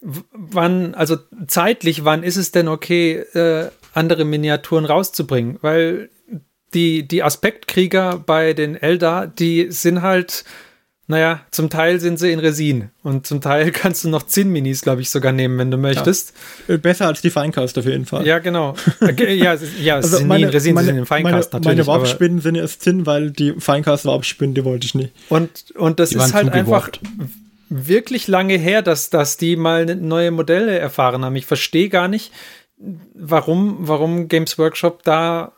wann, also zeitlich, wann ist es denn okay, äh, andere Miniaturen rauszubringen? Weil die, die Aspektkrieger bei den Elder, die sind halt naja, zum Teil sind sie in Resin und zum Teil kannst du noch Zinn-Minis, glaube ich, sogar nehmen, wenn du möchtest. Ja. Äh, besser als die Feincast auf jeden Fall. Ja, genau. Ja, ja also sind meine, in Resin, meine, sie sind in Feincast meine, natürlich. Meine Warpspinnen sind erst Zinn, weil die Feincast-Warpspinnen, die wollte ich nicht. Und, und das die ist halt einfach wirklich lange her, dass, dass die mal neue Modelle erfahren haben. Ich verstehe gar nicht, warum, warum Games Workshop da,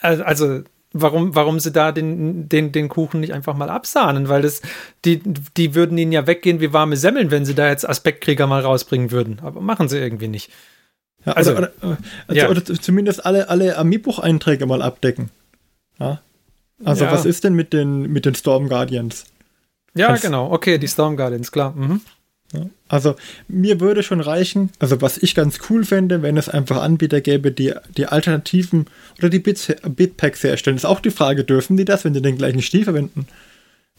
also warum, warum sie da den, den, den Kuchen nicht einfach mal absahnen, weil das, die, die würden ihnen ja weggehen wie warme Semmeln, wenn sie da jetzt Aspektkrieger mal rausbringen würden. Aber machen sie irgendwie nicht. Ja, also, oder, oder, also ja. oder zumindest alle, alle Amiibuch-Einträge mal abdecken. Ja. Also, was ist denn mit den, mit den Storm Guardians? Ja, Kannst, genau. Okay, die Storm Guardians, klar. Mhm. Also mir würde schon reichen, also was ich ganz cool fände, wenn es einfach Anbieter gäbe, die die Alternativen oder die Bits, Bitpacks herstellen. Ist auch die Frage, dürfen die das, wenn die den gleichen Stil verwenden?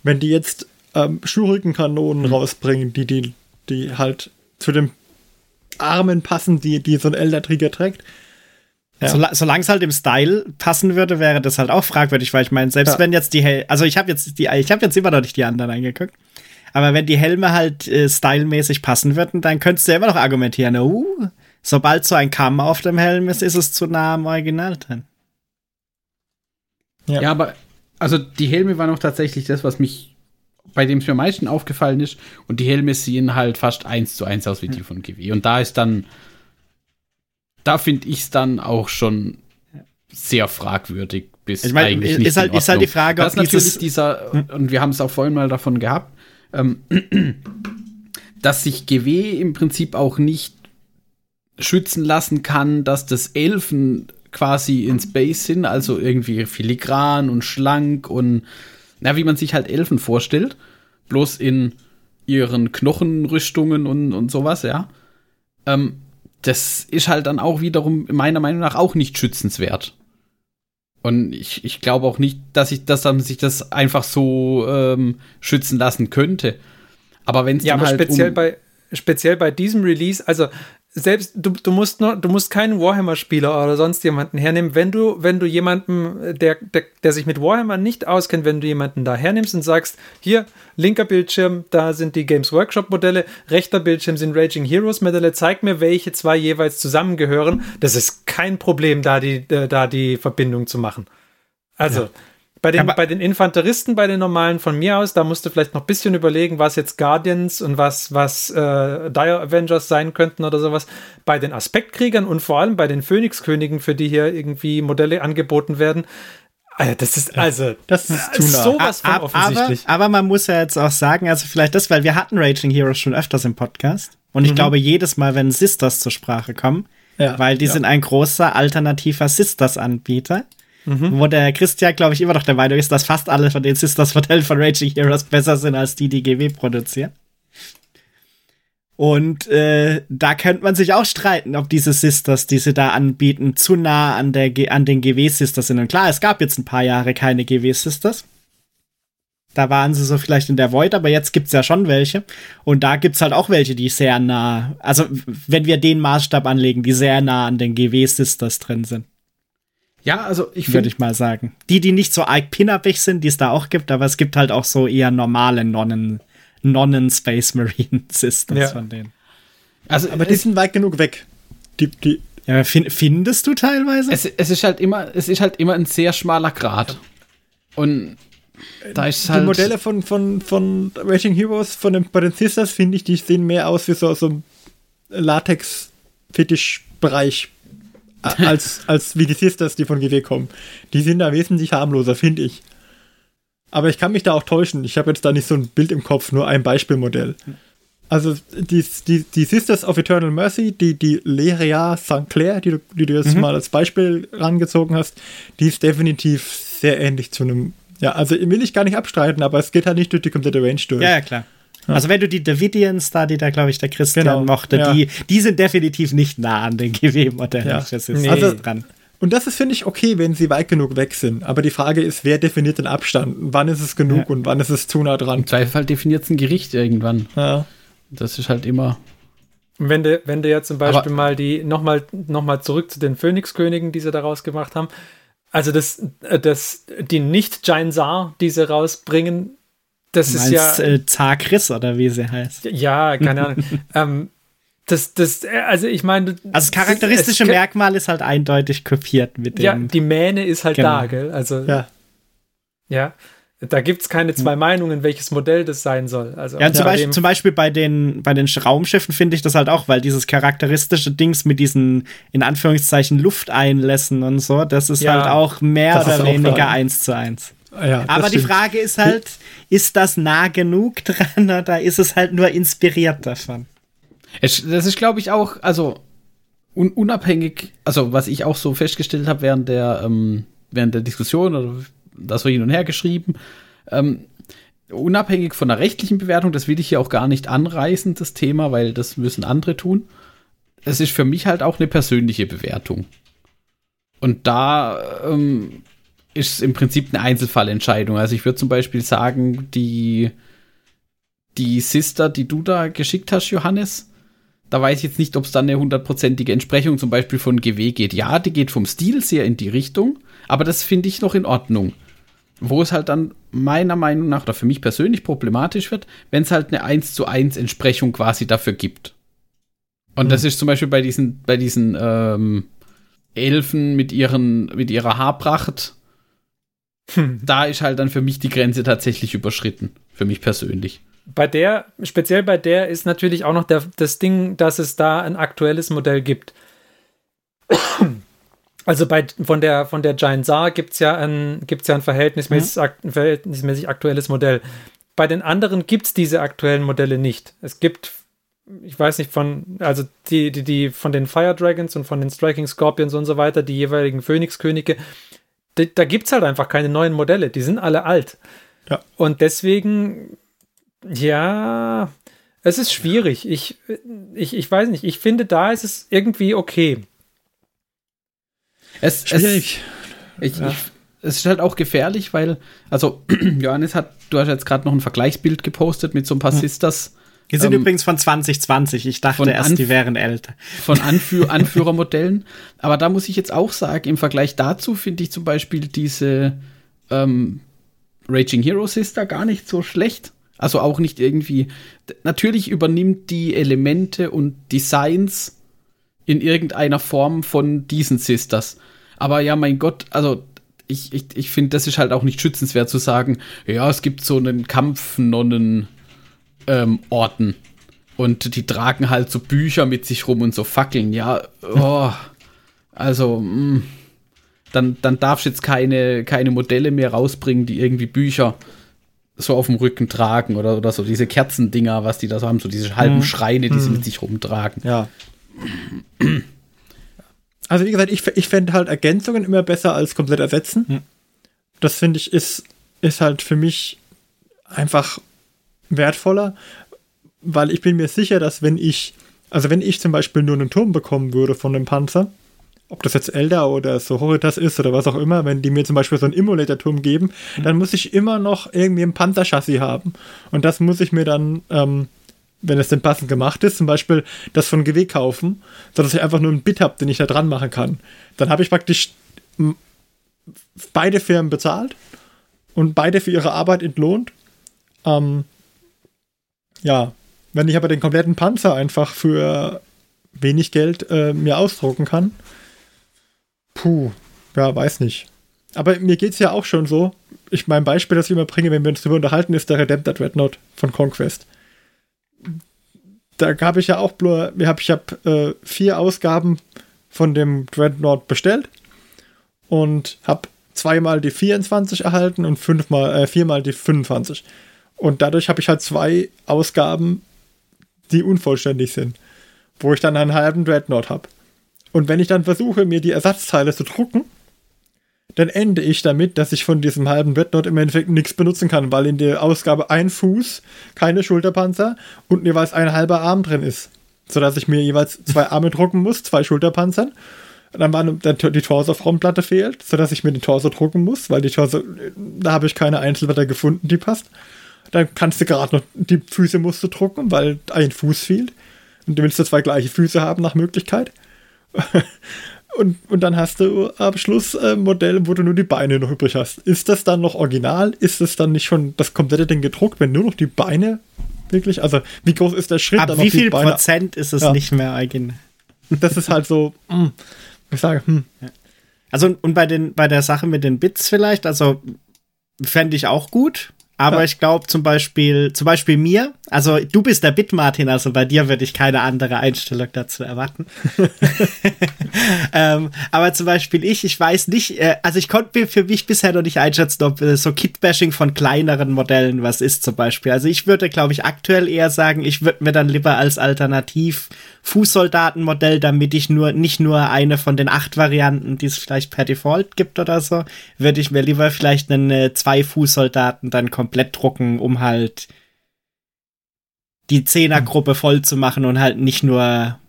Wenn die jetzt ähm, Schuriken-Kanonen mhm. rausbringen, die, die, die halt zu den Armen passen, die, die so ein Elder-Trigger trägt. Ja. Sol solange es halt im Style passen würde, wäre das halt auch fragwürdig, weil ich meine, selbst ja. wenn jetzt die, Hel also ich habe jetzt die, ich habe jetzt immer noch nicht die anderen angeguckt. Aber wenn die Helme halt äh, stylmäßig passen würden, dann könntest du ja immer noch argumentieren, uh, sobald so ein Kamm auf dem Helm ist, ist es zu nah am Original drin. Ja. ja, aber also die Helme waren auch tatsächlich das, was mich, bei dem es mir am meisten aufgefallen ist. Und die Helme sehen halt fast eins zu eins aus wie die von GW. Und da ist dann, da finde ich es dann auch schon sehr fragwürdig bis ich mein, eigentlich nicht ist halt, ist halt die Frage, ob das natürlich dieser, und wir haben es auch vorhin mal davon gehabt, ähm, dass sich GW im Prinzip auch nicht schützen lassen kann, dass das Elfen quasi in Space sind, also irgendwie filigran und schlank und na, wie man sich halt Elfen vorstellt, bloß in ihren Knochenrüstungen und, und sowas, ja. Ähm, das ist halt dann auch wiederum meiner Meinung nach auch nicht schützenswert. Und ich, ich glaube auch nicht, dass ich, dass man sich das einfach so ähm, schützen lassen könnte. Aber wenn es ja, aber halt speziell um bei speziell bei diesem Release, also selbst du, du musst nur, du musst keinen Warhammer-Spieler oder sonst jemanden hernehmen. Wenn du, wenn du jemanden, der, der, der sich mit Warhammer nicht auskennt, wenn du jemanden da hernimmst und sagst, hier, linker Bildschirm, da sind die Games Workshop-Modelle, rechter Bildschirm sind Raging Heroes-Modelle, zeig mir, welche zwei jeweils zusammengehören. Das ist kein Problem, da die, äh, da die Verbindung zu machen. Also, ja. Bei den, bei den Infanteristen, bei den normalen von mir aus, da musst du vielleicht noch ein bisschen überlegen, was jetzt Guardians und was, was äh, Dire Avengers sein könnten oder sowas. Bei den Aspektkriegern und vor allem bei den Phönixkönigen, für die hier irgendwie Modelle angeboten werden, also das ist also das ist zu nah. sowas von offensichtlich. Aber, aber, man muss ja jetzt auch sagen, also vielleicht das, weil wir hatten Raging Heroes schon öfters im Podcast und ich mhm. glaube jedes Mal, wenn Sisters zur Sprache kommen, ja, weil die ja. sind ein großer alternativer Sisters-Anbieter. Mhm. Wo der Christian, glaube ich, immer noch der Meinung ist, dass fast alle von den Sisters-Modellen von Raging Heroes besser sind als die, die GW produzieren. Und äh, da könnte man sich auch streiten, ob diese Sisters, die sie da anbieten, zu nah an, der, an den GW-Sisters sind. Und klar, es gab jetzt ein paar Jahre keine GW-Sisters. Da waren sie so vielleicht in der Void, aber jetzt gibt's ja schon welche. Und da gibt's halt auch welche, die sehr nah, also wenn wir den Maßstab anlegen, die sehr nah an den GW-Sisters drin sind. Ja, also ich würde ich mal sagen. Die, die nicht so arg pinabig sind, die es da auch gibt, aber es gibt halt auch so eher normale Nonnen, Nonnen-Space Marine Systems ja. von denen. Also, aber die sind weit genug weg. Die, die ja, find, findest du teilweise? Es, es, ist halt immer, es ist halt immer ein sehr schmaler Grad. Und da ist halt. Die Modelle von, von, von Raging Heroes, von den, bei den Sisters, finde ich, die sehen mehr aus wie so, so ein Latex-Fetisch-Bereich als, als wie die Sisters, die von GW kommen. Die sind da wesentlich harmloser, finde ich. Aber ich kann mich da auch täuschen. Ich habe jetzt da nicht so ein Bild im Kopf, nur ein Beispielmodell. Also die, die, die Sisters of Eternal Mercy, die, die Leria St. Clair, die, die du jetzt mhm. mal als Beispiel rangezogen hast, die ist definitiv sehr ähnlich zu einem, ja, also will ich gar nicht abstreiten, aber es geht halt nicht durch die komplette Range durch. Ja, ja klar. Also wenn du die Davidians da, die da glaube ich der Christian genau. mochte, ja. die, die sind definitiv nicht nah an den GW-Modellen. Ja. Das ist nee. also, dran. Und das ist, finde ich, okay, wenn sie weit genug weg sind. Aber die Frage ist, wer definiert den Abstand? Wann ist es genug ja. und wann ist es zu nah dran? Im Zweifel definiert es ein Gericht irgendwann. Ja. Das ist halt immer. Wenn du, wenn du ja zum Beispiel Aber mal die, nochmal noch mal zurück zu den Phönixkönigen, die sie daraus gemacht haben. Also das, das, die Nicht-Giant die sie rausbringen, das ist ja. Äh, Zar Chris oder wie sie heißt. Ja, keine Ahnung. ähm, das, das, also ich meine. Also das charakteristische es, Merkmal ist halt eindeutig kopiert mit dem. Ja, die Mähne ist halt genau. da, gell? Also. Ja. Ja. Da gibt es keine zwei Meinungen, welches Modell das sein soll. Also ja, zum, Beispiel, zum Beispiel bei den, bei den Raumschiffen finde ich das halt auch, weil dieses charakteristische Dings mit diesen, in Anführungszeichen, Lufteinlässen und so, das ist ja, halt auch mehr oder weniger eins zu eins. Ja, Aber die Frage ist halt, ist das nah genug dran oder ist es halt nur inspiriert davon? Das ist, glaube ich, auch, also un unabhängig, also was ich auch so festgestellt habe während der, ähm, während der Diskussion oder das so hin und her geschrieben, ähm, unabhängig von der rechtlichen Bewertung, das will ich hier auch gar nicht anreißen, das Thema, weil das müssen andere tun. Es ist für mich halt auch eine persönliche Bewertung. Und da ähm, ist im Prinzip eine Einzelfallentscheidung. Also ich würde zum Beispiel sagen, die, die Sister, die du da geschickt hast, Johannes, da weiß ich jetzt nicht, ob es dann eine hundertprozentige Entsprechung zum Beispiel von GW geht. Ja, die geht vom Stil sehr in die Richtung, aber das finde ich noch in Ordnung. Wo es halt dann meiner Meinung nach oder für mich persönlich problematisch wird, wenn es halt eine 1 zu 1 Entsprechung quasi dafür gibt. Und hm. das ist zum Beispiel bei diesen, bei diesen ähm, Elfen mit, ihren, mit ihrer Haarpracht hm. Da ist halt dann für mich die Grenze tatsächlich überschritten. Für mich persönlich. Bei der, speziell bei der, ist natürlich auch noch der, das Ding, dass es da ein aktuelles Modell gibt. Also bei, von, der, von der Giant Saar gibt es ja ein, gibt's ja ein verhältnismäßig, mhm. verhältnismäßig aktuelles Modell. Bei den anderen gibt es diese aktuellen Modelle nicht. Es gibt, ich weiß nicht, von, also die, die, die von den Fire Dragons und von den Striking Scorpions und so weiter, die jeweiligen Phönixkönige, da, da gibt es halt einfach keine neuen Modelle. Die sind alle alt. Ja. Und deswegen, ja, es ist schwierig. Ich, ich, ich weiß nicht. Ich finde, da ist es irgendwie okay. Es, schwierig. Es, ich, ja. ich, es ist halt auch gefährlich, weil, also, Johannes hat, du hast jetzt gerade noch ein Vergleichsbild gepostet mit so ein paar hm. Sisters Die sind ähm, übrigens von 2020. Ich dachte erst, Anf die wären älter. Von Anführ Anführermodellen. Aber da muss ich jetzt auch sagen, im Vergleich dazu finde ich zum Beispiel diese ähm, Raging Hero Sister gar nicht so schlecht. Also auch nicht irgendwie. Natürlich übernimmt die Elemente und Designs in irgendeiner Form von diesen Sisters. Aber ja, mein Gott, also ich, ich, ich finde, das ist halt auch nicht schützenswert zu sagen, ja, es gibt so einen Kampfnonnen ähm, Orten. Und die tragen halt so Bücher mit sich rum und so Fackeln. Ja, oh, also, mh, mm, dann, dann darfst du jetzt keine, keine Modelle mehr rausbringen, die irgendwie Bücher so auf dem Rücken tragen oder, oder so diese Kerzendinger, was die da so haben, so diese halben mhm. Schreine, die sie mhm. mit sich rumtragen. Ja. Also wie gesagt, ich, ich fände halt Ergänzungen immer besser als komplett ersetzen. Mhm. Das finde ich ist, ist halt für mich einfach wertvoller, weil ich bin mir sicher, dass wenn ich, also wenn ich zum Beispiel nur einen Turm bekommen würde von einem Panzer, ob das jetzt Elder oder so Horitas ist oder was auch immer, wenn die mir zum Beispiel so einen Immolator-Turm geben, mhm. dann muss ich immer noch irgendwie ein Panzerchassis haben. Und das muss ich mir dann, ähm, wenn es denn passend gemacht ist, zum Beispiel das von GW kaufen, sodass ich einfach nur einen Bit habe, den ich da dran machen kann. Dann habe ich praktisch beide Firmen bezahlt und beide für ihre Arbeit entlohnt. Ähm, ja, wenn ich aber den kompletten Panzer einfach für wenig Geld äh, mir ausdrucken kann, puh, ja, weiß nicht. Aber mir geht es ja auch schon so. Ich mein Beispiel, das ich immer bringe, wenn wir uns darüber unterhalten, ist der Redemptor Dreadnought von Conquest. Da habe ich ja auch nur, hab, ich habe äh, vier Ausgaben von dem Dreadnought bestellt und habe zweimal die 24 erhalten und fünfmal, äh, viermal die 25. Und dadurch habe ich halt zwei Ausgaben, die unvollständig sind, wo ich dann einen halben Dreadnought habe. Und wenn ich dann versuche, mir die Ersatzteile zu drucken, dann ende ich damit, dass ich von diesem halben Dreadnought im Endeffekt nichts benutzen kann, weil in der Ausgabe ein Fuß, keine Schulterpanzer und jeweils ein halber Arm drin ist. Sodass ich mir jeweils zwei Arme drucken muss, zwei Schulterpanzern. Dann war die Torso-Frontplatte fehlt, sodass ich mir den Torso drucken muss, weil die Torso, da habe ich keine Einzelwetter gefunden, die passt. Dann kannst du gerade noch die Füße musst du drucken, weil ein Fuß fehlt. Und du willst du zwei gleiche Füße haben nach Möglichkeit. und, und dann hast du am Schluss ein Modell, wo du nur die Beine noch übrig hast. Ist das dann noch original? Ist es dann nicht schon das komplette Ding gedruckt, wenn nur noch die Beine wirklich? Also, wie groß ist der Schritt? Ab wie viel Prozent ist es ja. nicht mehr original? Das ist halt so, mh, hm, ich sage, hm. Also, und bei, den, bei der Sache mit den Bits vielleicht, also fände ich auch gut. Aber ja. ich glaube zum Beispiel, zum Beispiel mir, also du bist der Bit Martin, also bei dir würde ich keine andere Einstellung dazu erwarten. ähm, aber zum Beispiel ich, ich weiß nicht, äh, also ich konnte für mich bisher noch nicht einschätzen, ob äh, so Kit-Bashing von kleineren Modellen was ist zum Beispiel. Also ich würde, glaube ich, aktuell eher sagen, ich würde mir dann lieber als Alternativ Fußsoldatenmodell, damit ich nur nicht nur eine von den acht Varianten, die es vielleicht per Default gibt oder so, würde ich mir lieber vielleicht einen äh, zwei Fußsoldaten dann komplett drucken, um halt die Zehnergruppe voll zu machen und halt nicht nur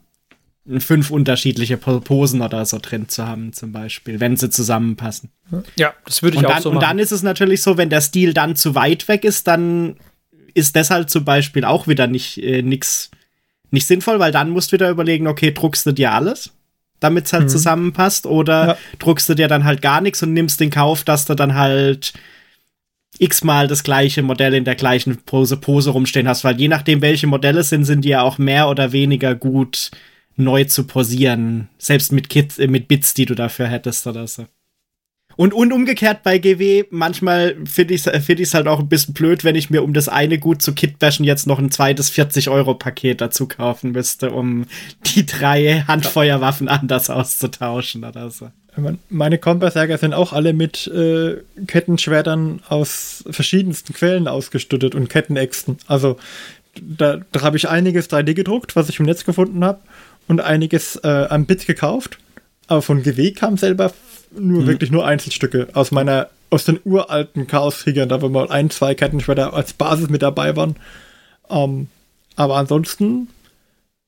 fünf unterschiedliche Posen oder so drin zu haben, zum Beispiel, wenn sie zusammenpassen. Ja, das würde ich und auch dann, so machen. Und dann ist es natürlich so, wenn der Stil dann zu weit weg ist, dann ist deshalb zum Beispiel auch wieder nicht äh, nix nicht sinnvoll, weil dann musst du wieder überlegen, okay, druckst du dir alles, damit es halt mhm. zusammenpasst, oder ja. druckst du dir dann halt gar nichts und nimmst den Kauf, dass du dann halt x-mal das gleiche Modell in der gleichen Pose, Pose rumstehen hast, weil je nachdem, welche Modelle sind, sind die ja auch mehr oder weniger gut neu zu posieren, selbst mit Kits, äh, mit Bits, die du dafür hättest oder so. Und, und umgekehrt bei GW, manchmal finde ich es find halt auch ein bisschen blöd, wenn ich mir um das eine gut zu Kitbashen jetzt noch ein zweites 40-Euro-Paket dazu kaufen müsste, um die drei Handfeuerwaffen anders auszutauschen oder so. Meine Kompassjäger sind auch alle mit äh, Kettenschwertern aus verschiedensten Quellen ausgestattet und Kettenäxten. Also da, da habe ich einiges 3D gedruckt, was ich im Netz gefunden habe, und einiges äh, am Bit gekauft. Aber von GW kam selber nur mhm. wirklich nur Einzelstücke aus meiner, aus den uralten Chaos-Kriegern, da wo mal ein, zwei Kettenschwerter als Basis mit dabei waren. Ähm, aber ansonsten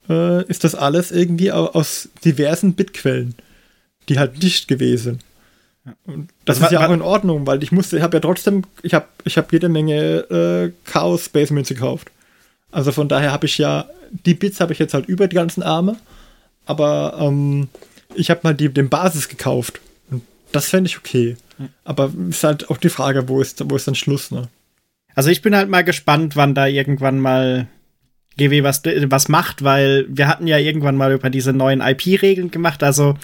äh, ist das alles irgendwie aus diversen Bitquellen, die halt nicht gewesen. Und das, das ist ja auch in Ordnung, weil ich musste, ich habe ja trotzdem, ich habe ich hab jede Menge äh, Chaos Space Münze gekauft. Also von daher habe ich ja, die Bits habe ich jetzt halt über die ganzen Arme, aber ähm, ich habe mal die, den Basis gekauft. Und das fände ich okay. Aber ist halt auch die Frage, wo ist, wo ist dann Schluss, ne? Also ich bin halt mal gespannt, wann da irgendwann mal GW was, was macht, weil wir hatten ja irgendwann mal über diese neuen IP-Regeln gemacht. Also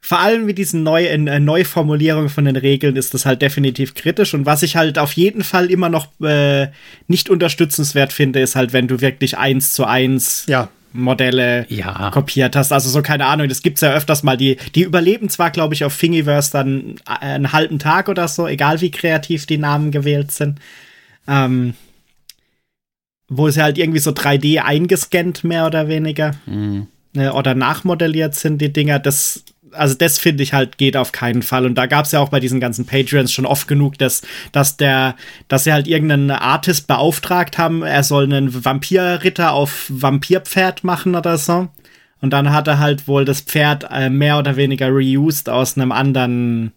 vor allem mit diesen neu, äh, Neuformulierungen von den Regeln ist das halt definitiv kritisch. Und was ich halt auf jeden Fall immer noch äh, nicht unterstützenswert finde, ist halt, wenn du wirklich eins zu eins ja. Modelle ja. kopiert hast. Also so, keine Ahnung, das gibt's ja öfters mal. Die, die überleben zwar, glaube ich, auf Thingiverse dann äh, einen halben Tag oder so, egal wie kreativ die Namen gewählt sind. Ähm, wo sie halt irgendwie so 3D eingescannt, mehr oder weniger. Mhm. Oder nachmodelliert sind die Dinger. Das also das finde ich halt geht auf keinen Fall. Und da gab es ja auch bei diesen ganzen Patreons schon oft genug, dass, dass der, dass sie halt irgendeinen Artist beauftragt haben, er soll einen Vampirritter auf Vampirpferd machen oder so. Und dann hat er halt wohl das Pferd äh, mehr oder weniger reused aus einem anderen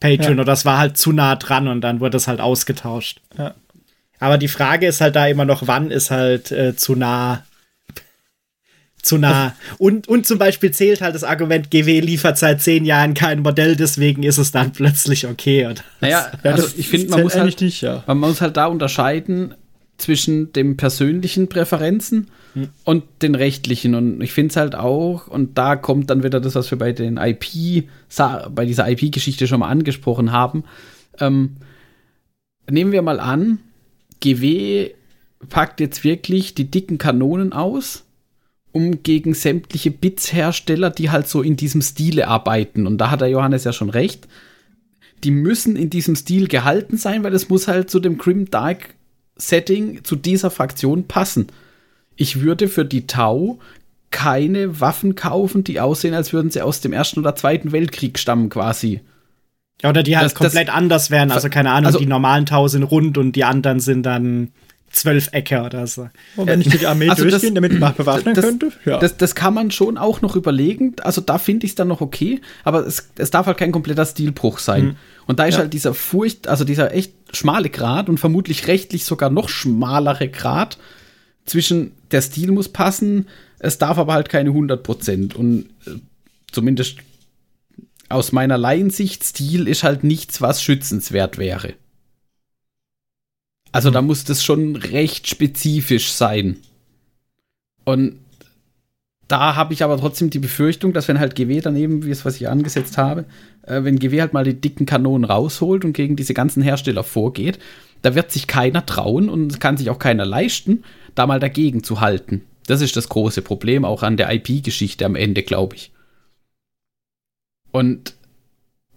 Patreon ja. oder das war halt zu nah dran und dann wurde es halt ausgetauscht. Ja. Aber die Frage ist halt da immer noch, wann ist halt äh, zu nah zu nah. Und, und zum Beispiel zählt halt das Argument, GW liefert seit zehn Jahren kein Modell, deswegen ist es dann plötzlich okay. Oder? Naja, also ich finde, man muss halt, nicht, ja. man muss halt da unterscheiden zwischen den persönlichen Präferenzen hm. und den rechtlichen. Und ich finde es halt auch, und da kommt dann wieder das, was wir bei den IP, bei dieser IP-Geschichte schon mal angesprochen haben. Ähm, nehmen wir mal an, GW packt jetzt wirklich die dicken Kanonen aus um gegen sämtliche Bits-Hersteller, die halt so in diesem Stile arbeiten. Und da hat der Johannes ja schon recht. Die müssen in diesem Stil gehalten sein, weil es muss halt zu dem Grim Dark Setting, zu dieser Fraktion passen. Ich würde für die Tau keine Waffen kaufen, die aussehen, als würden sie aus dem Ersten oder Zweiten Weltkrieg stammen, quasi. Ja, oder die halt das, komplett das, anders wären. Also, keine Ahnung, also, die normalen Tau sind rund und die anderen sind dann zwölf Ecke oder so. Und wenn ich die Armee also durchgehen, damit man bewaffnen das, könnte? Ja. Das, das kann man schon auch noch überlegen. Also da finde ich es dann noch okay, aber es, es darf halt kein kompletter Stilbruch sein. Mhm. Und da ist ja. halt dieser Furcht, also dieser echt schmale Grad und vermutlich rechtlich sogar noch schmalere Grad zwischen der Stil muss passen, es darf aber halt keine 100 Prozent. Und äh, zumindest aus meiner Laiensicht, Stil ist halt nichts, was schützenswert wäre. Also da muss das schon recht spezifisch sein. Und da habe ich aber trotzdem die Befürchtung, dass wenn halt GW daneben, wie es was ich angesetzt habe, äh, wenn GW halt mal die dicken Kanonen rausholt und gegen diese ganzen Hersteller vorgeht, da wird sich keiner trauen und kann sich auch keiner leisten, da mal dagegen zu halten. Das ist das große Problem, auch an der IP-Geschichte am Ende, glaube ich. Und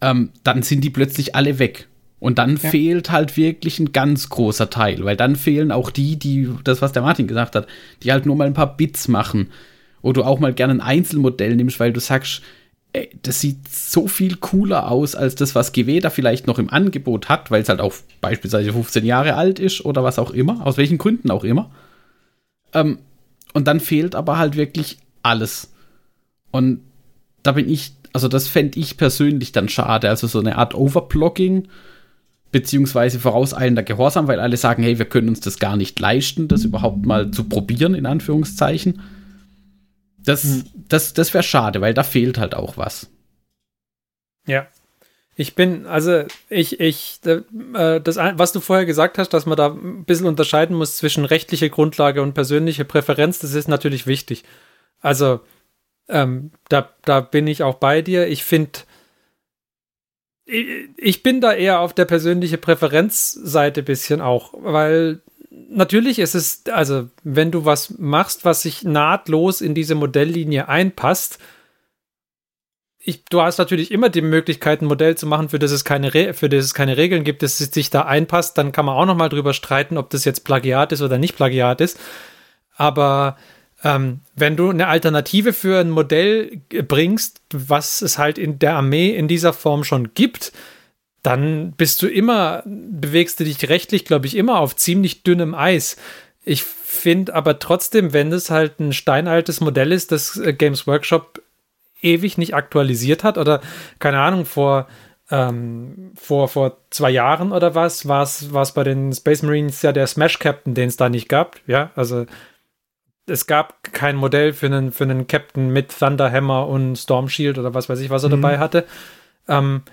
ähm, dann sind die plötzlich alle weg. Und dann ja. fehlt halt wirklich ein ganz großer Teil, weil dann fehlen auch die, die, das, was der Martin gesagt hat, die halt nur mal ein paar Bits machen. Oder du auch mal gerne ein Einzelmodell nimmst, weil du sagst, ey, das sieht so viel cooler aus als das, was GW da vielleicht noch im Angebot hat, weil es halt auch beispielsweise 15 Jahre alt ist oder was auch immer, aus welchen Gründen auch immer. Ähm, und dann fehlt aber halt wirklich alles. Und da bin ich, also das fände ich persönlich dann schade. Also so eine Art Overblocking beziehungsweise vorauseilender Gehorsam, weil alle sagen, hey, wir können uns das gar nicht leisten, das überhaupt mal zu probieren, in Anführungszeichen. Das, mhm. das, das wäre schade, weil da fehlt halt auch was. Ja. Ich bin, also ich, ich, äh, das, was du vorher gesagt hast, dass man da ein bisschen unterscheiden muss zwischen rechtlicher Grundlage und persönlicher Präferenz, das ist natürlich wichtig. Also ähm, da, da bin ich auch bei dir. Ich finde, ich bin da eher auf der persönliche Präferenzseite bisschen auch, weil natürlich ist es, also wenn du was machst, was sich nahtlos in diese Modelllinie einpasst, ich, du hast natürlich immer die Möglichkeit, ein Modell zu machen, für das es keine, Re für das es keine Regeln gibt, das sich da einpasst. Dann kann man auch noch mal drüber streiten, ob das jetzt Plagiat ist oder nicht Plagiat ist. Aber ähm, wenn du eine Alternative für ein Modell bringst, was es halt in der Armee in dieser Form schon gibt, dann bist du immer, bewegst du dich rechtlich, glaube ich, immer auf ziemlich dünnem Eis. Ich finde aber trotzdem, wenn es halt ein steinaltes Modell ist, das äh, Games Workshop ewig nicht aktualisiert hat oder keine Ahnung, vor ähm, vor, vor zwei Jahren oder was, war es bei den Space Marines ja der Smash Captain, den es da nicht gab. Ja, also es gab kein Modell für einen, für einen Captain mit Thunderhammer und Storm Shield oder was weiß ich, was er mhm. dabei hatte. Ähm,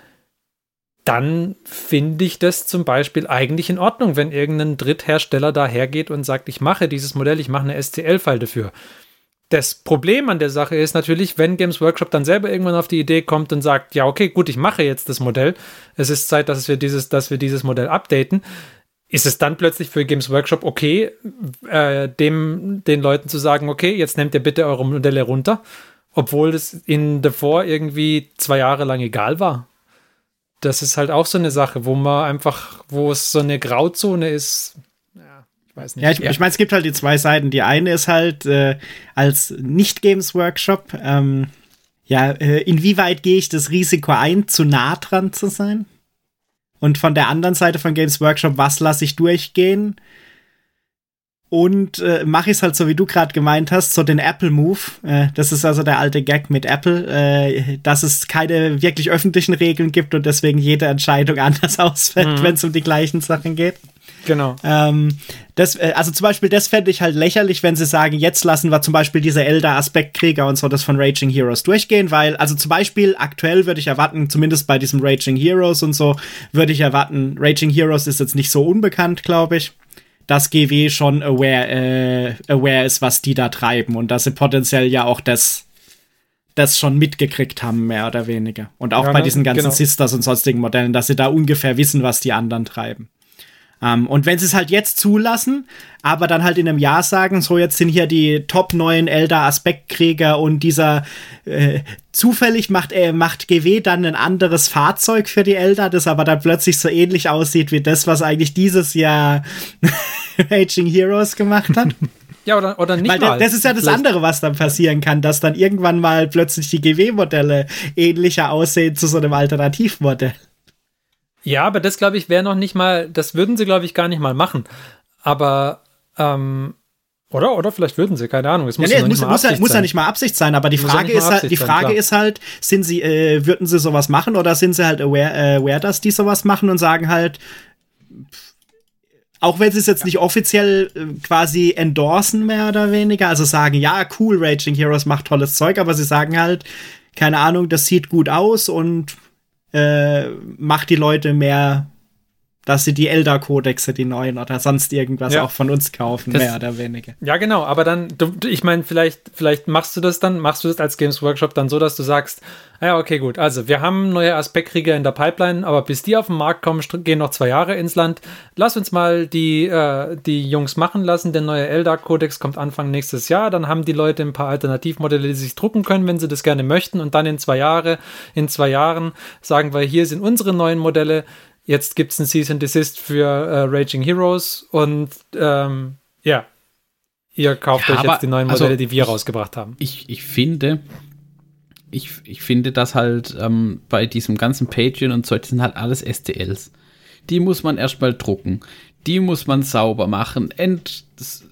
dann finde ich das zum Beispiel eigentlich in Ordnung, wenn irgendein Dritthersteller dahergeht und sagt, ich mache dieses Modell, ich mache eine STL-File dafür. Das Problem an der Sache ist natürlich, wenn Games Workshop dann selber irgendwann auf die Idee kommt und sagt, ja, okay, gut, ich mache jetzt das Modell, es ist Zeit, dass wir dieses, dass wir dieses Modell updaten, ist es dann plötzlich für Games Workshop okay, äh, dem, den Leuten zu sagen, okay, jetzt nehmt ihr bitte eure Modelle runter, obwohl es ihnen davor irgendwie zwei Jahre lang egal war. Das ist halt auch so eine Sache, wo man einfach, wo es so eine Grauzone ist, ich weiß nicht. Ja, ich, ja. ich meine, es gibt halt die zwei Seiten. Die eine ist halt äh, als Nicht-Games-Workshop, ähm, ja, äh, inwieweit gehe ich das Risiko ein, zu nah dran zu sein? Und von der anderen Seite von Games Workshop, was lasse ich durchgehen? Und äh, mache ich es halt so, wie du gerade gemeint hast, so den Apple-Move. Äh, das ist also der alte Gag mit Apple, äh, dass es keine wirklich öffentlichen Regeln gibt und deswegen jede Entscheidung anders ausfällt, mhm. wenn es um die gleichen Sachen geht. Genau. Ähm, das, äh, also zum Beispiel, das fände ich halt lächerlich, wenn sie sagen, jetzt lassen wir zum Beispiel diese Elder-Aspektkrieger und so das von Raging Heroes durchgehen, weil, also zum Beispiel aktuell würde ich erwarten, zumindest bei diesem Raging Heroes und so, würde ich erwarten, Raging Heroes ist jetzt nicht so unbekannt, glaube ich dass GW schon aware, äh, aware ist, was die da treiben und dass sie potenziell ja auch das, das schon mitgekriegt haben, mehr oder weniger. Und auch ja, bei ne? diesen ganzen genau. Sisters und sonstigen Modellen, dass sie da ungefähr wissen, was die anderen treiben. Ähm, und wenn sie es halt jetzt zulassen, aber dann halt in einem Jahr sagen, so jetzt sind hier die top neuen Elder Aspektkrieger und dieser äh, zufällig macht äh, macht GW dann ein anderes Fahrzeug für die Elder, das aber dann plötzlich so ähnlich aussieht wie das, was eigentlich dieses Jahr Raging Heroes gemacht hat. Ja, oder, oder nicht Weil mal. Das ist ja das Vielleicht. andere, was dann passieren kann, dass dann irgendwann mal plötzlich die GW-Modelle ähnlicher aussehen zu so einem Alternativmodell. Ja, aber das glaube ich wäre noch nicht mal, das würden sie glaube ich gar nicht mal machen. Aber ähm, oder? Oder vielleicht würden sie, keine Ahnung. Es muss, ja, nee, muss, muss, ja, muss ja, nicht mal Absicht sein, aber die Frage, ist, halt, die Frage sein, ist halt, sind sie, äh, würden sie sowas machen oder sind sie halt aware, äh, aware, dass die sowas machen und sagen halt, auch wenn sie es jetzt nicht offiziell äh, quasi endorsen, mehr oder weniger, also sagen, ja, cool, Raging Heroes macht tolles Zeug, aber sie sagen halt, keine Ahnung, das sieht gut aus und äh, macht die Leute mehr, dass sie die Elder-Kodexe, die neuen oder sonst irgendwas ja. auch von uns kaufen, das, mehr oder weniger. Ja, genau, aber dann, du, ich meine, vielleicht, vielleicht machst du das dann, machst du das als Games Workshop dann so, dass du sagst, ah ja, okay, gut, also wir haben neue Aspektkrieger in der Pipeline, aber bis die auf den Markt kommen, gehen noch zwei Jahre ins Land. Lass uns mal die, äh, die Jungs machen lassen. Der neue Elder-Kodex kommt Anfang nächstes Jahr. Dann haben die Leute ein paar Alternativmodelle, die sich drucken können, wenn sie das gerne möchten. Und dann in zwei Jahre, in zwei Jahren sagen wir, hier sind unsere neuen Modelle Jetzt gibt es ein Season Desist für äh, Raging Heroes und ähm, ja, ihr kauft ja, euch jetzt die neuen also Modelle, also, die wir rausgebracht haben. Ich, ich finde, ich, ich finde, dass halt ähm, bei diesem ganzen Patreon und so, das sind halt alles STLs. Die muss man erstmal drucken. Die muss man sauber machen, End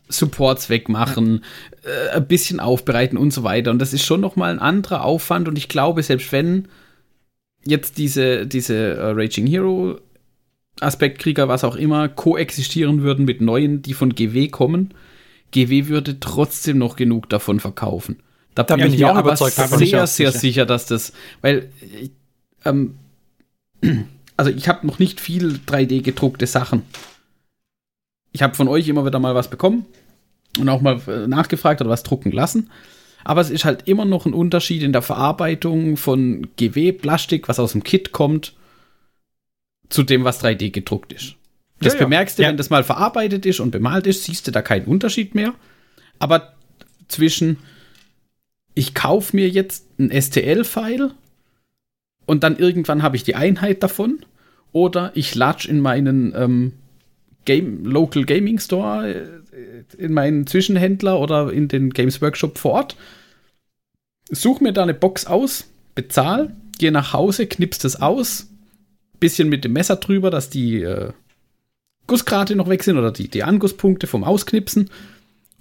Supports wegmachen, äh, ein bisschen aufbereiten und so weiter. Und das ist schon nochmal ein anderer Aufwand. Und ich glaube, selbst wenn jetzt diese, diese uh, Raging Hero Aspektkrieger, was auch immer, koexistieren würden mit neuen, die von GW kommen, GW würde trotzdem noch genug davon verkaufen. Da, da bin, bin ich auch überzeugt, sehr, sehr sicher. sicher, dass das, weil, ähm, also ich habe noch nicht viel 3D gedruckte Sachen. Ich habe von euch immer wieder mal was bekommen und auch mal äh, nachgefragt oder was drucken lassen. Aber es ist halt immer noch ein Unterschied in der Verarbeitung von GW, Plastik, was aus dem Kit kommt, zu dem, was 3D gedruckt ist. Das ja, bemerkst du, ja. wenn das mal verarbeitet ist und bemalt ist, siehst du da keinen Unterschied mehr. Aber zwischen, ich kaufe mir jetzt ein STL-File und dann irgendwann habe ich die Einheit davon, oder ich latsch in meinen ähm, Game, Local Gaming Store, äh, in meinen Zwischenhändler oder in den Games Workshop vor Ort, such mir da eine Box aus, bezahl, geh nach Hause, knippst es aus, bisschen mit dem Messer drüber, dass die äh, Gussgrate noch weg sind oder die, die Angusspunkte vom Ausknipsen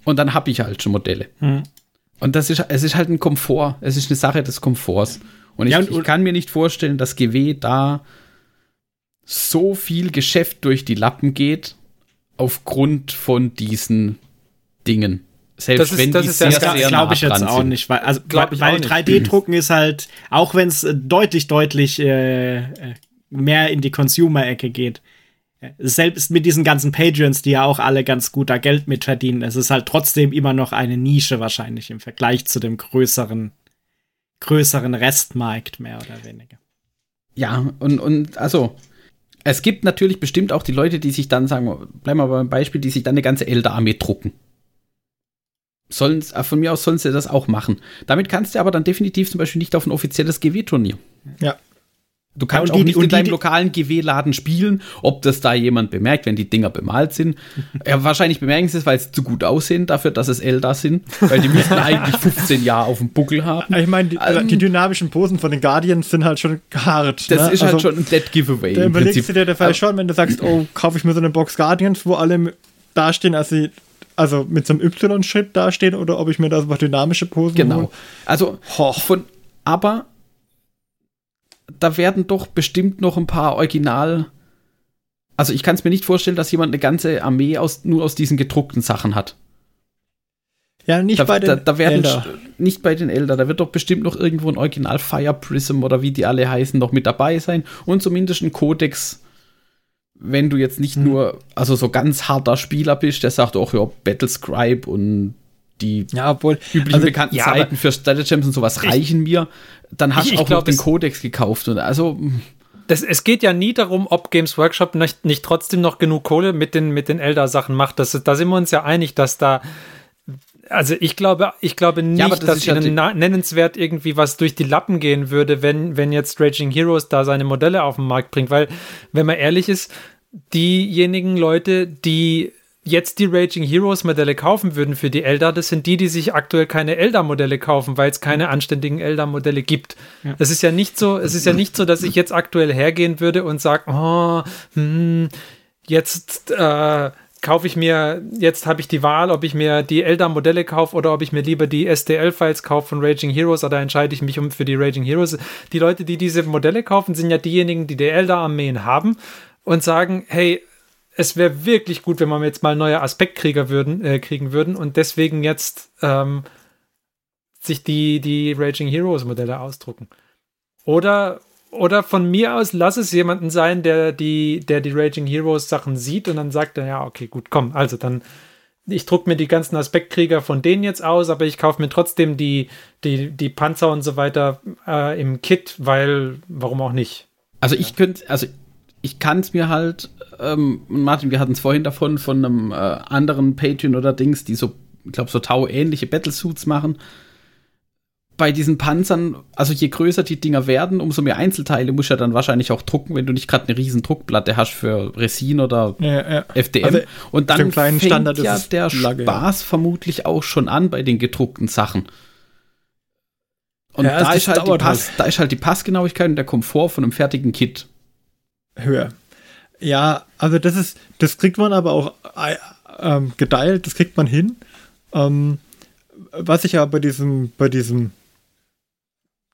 und dann habe ich halt schon Modelle. Hm. Und das ist, es ist halt ein Komfort, es ist eine Sache des Komforts. Und ich, ja, und, ich kann mir nicht vorstellen, dass GW da so viel Geschäft durch die Lappen geht, aufgrund von diesen Dingen. Selbst das wenn ist, das die ist sehr, sehr, sehr glaube ich jetzt auch nicht, weil, also, weil, weil 3D-Drucken ist halt, auch wenn es äh, deutlich, deutlich äh, äh, mehr in die Consumer-Ecke geht, selbst mit diesen ganzen Patreons, die ja auch alle ganz gut da Geld mit verdienen, es ist halt trotzdem immer noch eine Nische wahrscheinlich im Vergleich zu dem größeren, größeren Restmarkt, mehr oder weniger. Ja, und, und also, es gibt natürlich bestimmt auch die Leute, die sich dann sagen, bleiben wir beim Beispiel, die sich dann eine ganze Elder-Armee drucken. Sollen, äh, von mir aus sollen sie das auch machen. Damit kannst du aber dann definitiv zum Beispiel nicht auf ein offizielles GW-Turnier. Ja. Du kannst ja, auch die, nicht in deinem die, lokalen GW-Laden spielen, ob das da jemand bemerkt, wenn die Dinger bemalt sind. ja, wahrscheinlich bemerken sie es, weil sie zu gut aussehen dafür, dass es Elder sind. Weil die müssen eigentlich 15 Jahre auf dem Buckel haben. Ich meine, die, ähm, die, dynamischen Posen von den Guardians sind halt schon hart. Das ne? ist halt also, schon ein Dead Giveaway. Da überlegst du dir der Fall schon, wenn du sagst, oh, kaufe ich mir so eine Box Guardians, wo alle dastehen, als sie also mit so einem Y-Schritt dastehen oder ob ich mir da so dynamische Posen Genau. Hole. Also von, aber da werden doch bestimmt noch ein paar Original. Also ich kann es mir nicht vorstellen, dass jemand eine ganze Armee aus, nur aus diesen gedruckten Sachen hat. Ja, nicht da, bei den da, da werden Elder. Nicht bei den Elder. Da wird doch bestimmt noch irgendwo ein Original Fire Prism oder wie die alle heißen noch mit dabei sein. Und zumindest ein Codex, wenn du jetzt nicht hm. nur, also so ganz harter Spieler bist, der sagt auch, ja, Battlescribe und die ja, obwohl, üblichen also, bekannten ja, Seiten für Strategems und sowas ich, reichen mir. Dann hast du auch glaub, noch den Codex gekauft. Und also. Das, es geht ja nie darum, ob Games Workshop nicht, nicht trotzdem noch genug Kohle mit den, mit den Elder-Sachen macht. Das, da sind wir uns ja einig, dass da. Also ich glaube, ich glaube nicht, ja, das dass ihnen ja nennenswert irgendwie was durch die Lappen gehen würde, wenn, wenn jetzt Raging Heroes da seine Modelle auf den Markt bringt. Weil, wenn man ehrlich ist, diejenigen Leute, die jetzt die Raging Heroes Modelle kaufen würden für die Elder, das sind die, die sich aktuell keine Elder Modelle kaufen, weil es keine anständigen Elder Modelle gibt. Ja. Es ist ja nicht so, es ist ja nicht so, dass ich jetzt aktuell hergehen würde und sage, oh, hm, jetzt äh, kaufe ich mir, jetzt habe ich die Wahl, ob ich mir die Elder-Modelle kaufe oder ob ich mir lieber die STL-Files kaufe von Raging Heroes oder entscheide ich mich um für die Raging Heroes. Die Leute, die diese Modelle kaufen, sind ja diejenigen, die die Elder-Armeen haben und sagen, hey, es wäre wirklich gut, wenn wir jetzt mal neue Aspektkrieger würden, äh, kriegen würden und deswegen jetzt ähm, sich die, die Raging Heroes Modelle ausdrucken. Oder, oder von mir aus, lass es jemanden sein, der die, der die Raging Heroes Sachen sieht und dann sagt er, ja, okay, gut, komm, also dann, ich drucke mir die ganzen Aspektkrieger von denen jetzt aus, aber ich kaufe mir trotzdem die, die, die Panzer und so weiter äh, im Kit, weil, warum auch nicht? Also ich könnte, also ich kann es mir halt, ähm, Martin, wir hatten es vorhin davon, von einem äh, anderen Patreon oder Dings, die so, ich glaube, so Tau-ähnliche Battlesuits machen. Bei diesen Panzern, also je größer die Dinger werden, umso mehr Einzelteile muss ja dann wahrscheinlich auch drucken, wenn du nicht gerade eine riesen Druckplatte hast für Resin oder ja, ja. FDM. Also Und dann fängt Standard ja der Lage, Spaß ja. vermutlich auch schon an bei den gedruckten Sachen. Und da, ist halt Pass, halt. da ist halt die Passgenauigkeit und der Komfort von einem fertigen Kit höher. Ja, also das ist, das kriegt man aber auch äh, ähm, geteilt, das kriegt man hin. Ähm, was ich ja bei diesem, bei diesem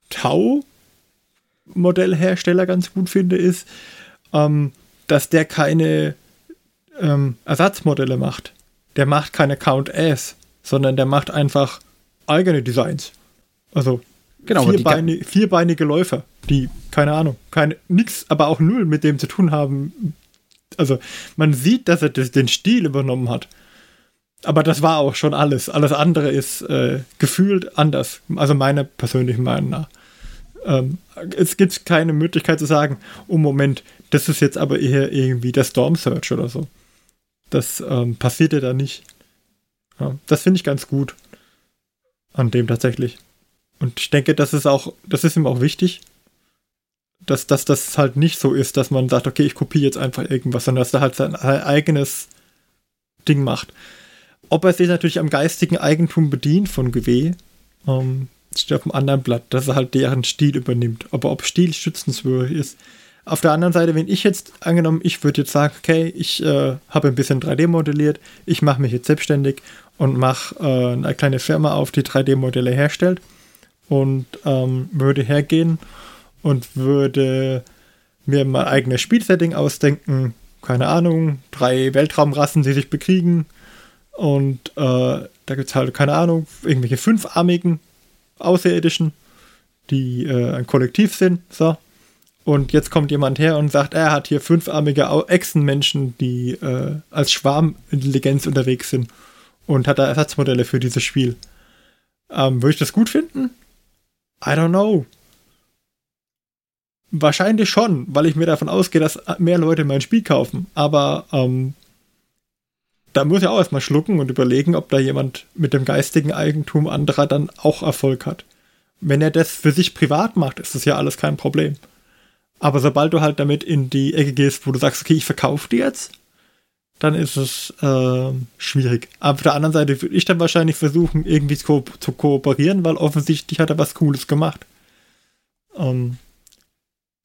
Tau-Modellhersteller ganz gut finde, ist, ähm, dass der keine ähm, Ersatzmodelle macht. Der macht keine Count S, sondern der macht einfach eigene Designs. Also Genau, Vierbeine, vierbeinige Läufer, die, keine Ahnung, keine, nix, aber auch null mit dem zu tun haben. Also, man sieht, dass er das, den Stil übernommen hat. Aber das war auch schon alles. Alles andere ist äh, gefühlt anders. Also meiner persönlichen Meinung nach. Ähm, es gibt keine Möglichkeit zu sagen, oh Moment, das ist jetzt aber eher irgendwie der Storm Search oder so. Das ähm, passiert ja da nicht. Ja, das finde ich ganz gut. An dem tatsächlich. Und ich denke, das ist auch, das ist ihm auch wichtig, dass, dass das halt nicht so ist, dass man sagt, okay, ich kopiere jetzt einfach irgendwas, sondern dass er halt sein eigenes Ding macht. Ob er sich natürlich am geistigen Eigentum bedient von GW, ähm, steht auf dem anderen Blatt, dass er halt deren Stil übernimmt. Aber ob Stil schützenswürdig ist. Auf der anderen Seite, wenn ich jetzt angenommen, ich würde jetzt sagen, okay, ich äh, habe ein bisschen 3D modelliert, ich mache mich jetzt selbstständig und mache äh, eine kleine Firma auf, die 3D-Modelle herstellt und ähm, würde hergehen und würde mir mein eigenes Spielsetting ausdenken. Keine Ahnung, drei Weltraumrassen, die sich bekriegen. Und äh, da gibt es halt, keine Ahnung, irgendwelche fünfarmigen Außerirdischen, die äh, ein Kollektiv sind. So. Und jetzt kommt jemand her und sagt, er hat hier fünfarmige Echsenmenschen, die äh, als Schwarmintelligenz unterwegs sind und hat da Ersatzmodelle für dieses Spiel. Ähm, würde ich das gut finden? I don't know. Wahrscheinlich schon, weil ich mir davon ausgehe, dass mehr Leute mein Spiel kaufen. Aber ähm, da muss ich auch erstmal schlucken und überlegen, ob da jemand mit dem geistigen Eigentum anderer dann auch Erfolg hat. Wenn er das für sich privat macht, ist das ja alles kein Problem. Aber sobald du halt damit in die Ecke gehst, wo du sagst, okay, ich verkaufe die jetzt, dann ist es äh, schwierig. Aber auf der anderen Seite würde ich dann wahrscheinlich versuchen, irgendwie zu, ko zu kooperieren, weil offensichtlich hat er was Cooles gemacht. Ähm,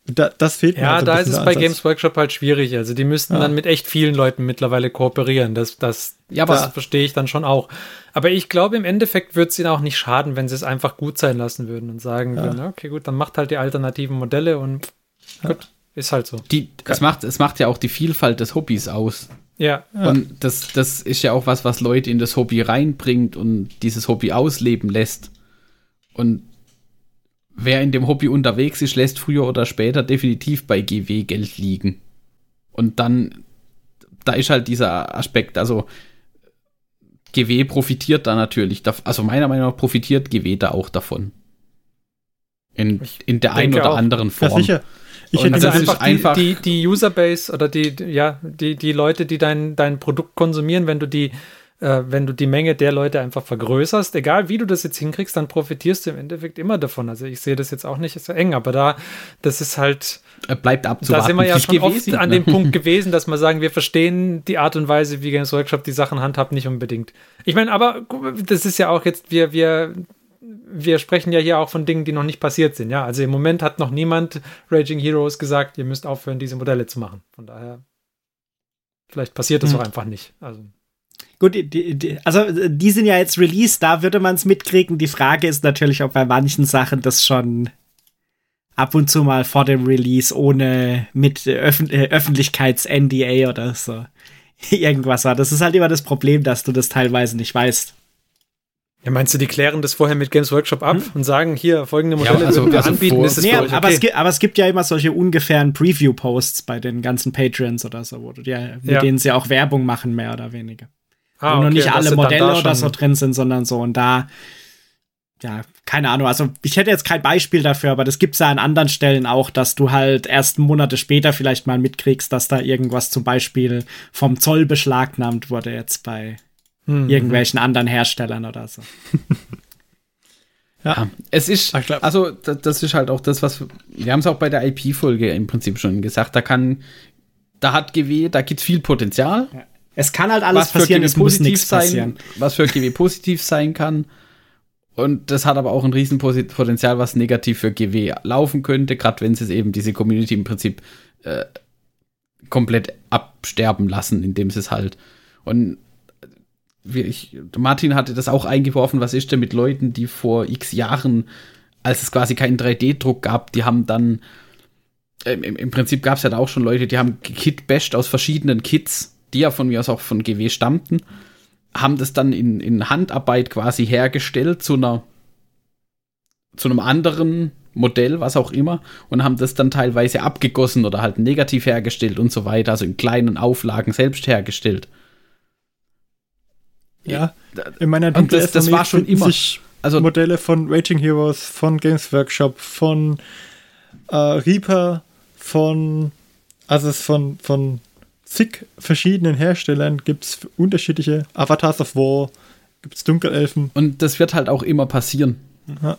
da, das fehlt mir. Ja, halt da ist es bei Ansatz. Games Workshop halt schwierig. Also die müssten ja. dann mit echt vielen Leuten mittlerweile kooperieren. Das, das, ja, das ja. verstehe ich dann schon auch. Aber ich glaube, im Endeffekt würde es ihnen auch nicht schaden, wenn sie es einfach gut sein lassen würden und sagen ja. würden, okay, gut, dann macht halt die alternativen Modelle und gut, ist halt so. Die, es, macht, es macht ja auch die Vielfalt des Hobbys aus. Ja. Und das, das ist ja auch was, was Leute in das Hobby reinbringt und dieses Hobby ausleben lässt. Und wer in dem Hobby unterwegs ist, lässt früher oder später definitiv bei GW Geld liegen. Und dann, da ist halt dieser Aspekt, also GW profitiert da natürlich, also meiner Meinung nach profitiert GW da auch davon. In, in der einen oder auch. anderen Form. Ja, sicher. Ich hätte also einfach, einfach die, die, Userbase oder die, ja, die, die Leute, die dein, dein Produkt konsumieren, wenn du die äh, wenn du die Menge der Leute einfach vergrößerst, egal wie du das jetzt hinkriegst, dann profitierst du im Endeffekt immer davon. Also ich sehe das jetzt auch nicht so eng, aber da, das ist halt. Bleibt abzuwarten. Da sind wir ja schon gewesen, oft ne? an dem Punkt gewesen, dass wir sagen, wir verstehen die Art und Weise, wie Games Workshop die Sachen handhabt, nicht unbedingt. Ich meine, aber das ist ja auch jetzt, wir, wir, wir sprechen ja hier auch von Dingen, die noch nicht passiert sind. Ja, also im Moment hat noch niemand Raging Heroes gesagt, ihr müsst aufhören, diese Modelle zu machen. Von daher, vielleicht passiert das hm. auch einfach nicht. Also. Gut, die, die, also die sind ja jetzt released, da würde man es mitkriegen. Die Frage ist natürlich, ob bei manchen Sachen das schon ab und zu mal vor dem Release ohne mit Öffn äh, Öffentlichkeits-NDA oder so irgendwas war. Das ist halt immer das Problem, dass du das teilweise nicht weißt. Ja, meinst du, die klären das vorher mit Games Workshop ab hm? und sagen, hier, folgende Modelle ja, also, wir also anbieten, ist es nee, okay. aber, es gibt, aber es gibt ja immer solche ungefähren Preview-Posts bei den ganzen Patreons oder so, wo du ja, mit ja. denen sie auch Werbung machen, mehr oder weniger. Ah, wo okay, noch nicht alle Modelle oder so drin sind, sondern so. Und da, ja, keine Ahnung. Also ich hätte jetzt kein Beispiel dafür, aber das gibt es ja an anderen Stellen auch, dass du halt erst Monate später vielleicht mal mitkriegst, dass da irgendwas zum Beispiel vom Zoll beschlagnahmt wurde jetzt bei hm, irgendwelchen mhm. anderen Herstellern oder so. ja. ja, es ist, also das ist halt auch das, was wir haben es auch bei der IP-Folge im Prinzip schon gesagt. Da kann, da hat GW, da gibt es viel Potenzial. Ja. Es kann halt alles passieren, es muss nichts passieren. Was für GW positiv sein kann. Und das hat aber auch ein Riesenpotenzial, was negativ für GW laufen könnte, gerade wenn sie es eben diese Community im Prinzip äh, komplett absterben lassen, indem sie es halt. Und ich, Martin hatte das auch eingeworfen, was ist denn mit Leuten, die vor x Jahren, als es quasi keinen 3D-Druck gab, die haben dann, äh, im, Prinzip gab es ja da auch schon Leute, die haben Kit-bashed aus verschiedenen Kits die ja von mir aus auch von GW stammten, haben das dann in, in Handarbeit quasi hergestellt zu einer zu einem anderen Modell, was auch immer, und haben das dann teilweise abgegossen oder halt negativ hergestellt und so weiter, also in kleinen Auflagen selbst hergestellt. Ja, in meiner und das, das war schon immer. Also Modelle von Raging Heroes, von Games Workshop, von äh, Reaper, von also von von zig verschiedenen Herstellern gibt es unterschiedliche Avatars of War, gibt es Dunkelelfen. Und das wird halt auch immer passieren. Ja.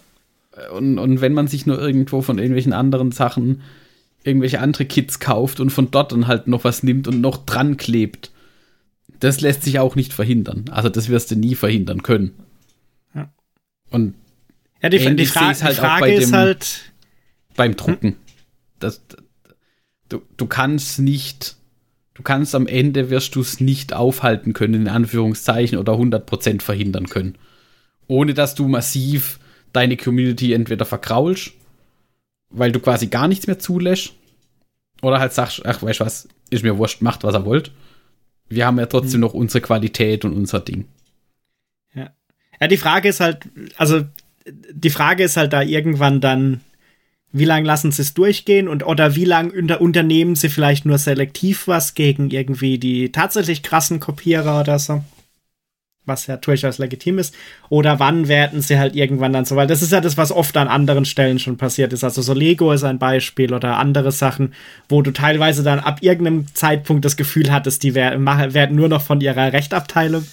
Und, und wenn man sich nur irgendwo von irgendwelchen anderen Sachen irgendwelche andere Kits kauft und von dort dann halt noch was nimmt und noch dran klebt, das lässt sich auch nicht verhindern. Also das wirst du nie verhindern können. Ja. Und ja, die, die, Fra halt die Frage ist dem, halt beim Drucken. Hm? Das, du, du kannst nicht du kannst am Ende wirst du es nicht aufhalten können, in Anführungszeichen, oder 100% verhindern können. Ohne dass du massiv deine Community entweder verkraulst, weil du quasi gar nichts mehr zulässt, oder halt sagst, ach, weißt du was, ist mir wurscht, macht, was er wollt. Wir haben ja trotzdem mhm. noch unsere Qualität und unser Ding. Ja. Ja, die Frage ist halt, also die Frage ist halt da irgendwann dann, wie lange lassen sie es durchgehen und oder wie lange unter unternehmen sie vielleicht nur selektiv was gegen irgendwie die tatsächlich krassen Kopierer oder so? Was ja durchaus legitim ist. Oder wann werden sie halt irgendwann dann so, weil das ist ja das, was oft an anderen Stellen schon passiert ist. Also so Lego ist ein Beispiel oder andere Sachen, wo du teilweise dann ab irgendeinem Zeitpunkt das Gefühl hattest, die werden, werden nur noch von ihrer Rechtabteilung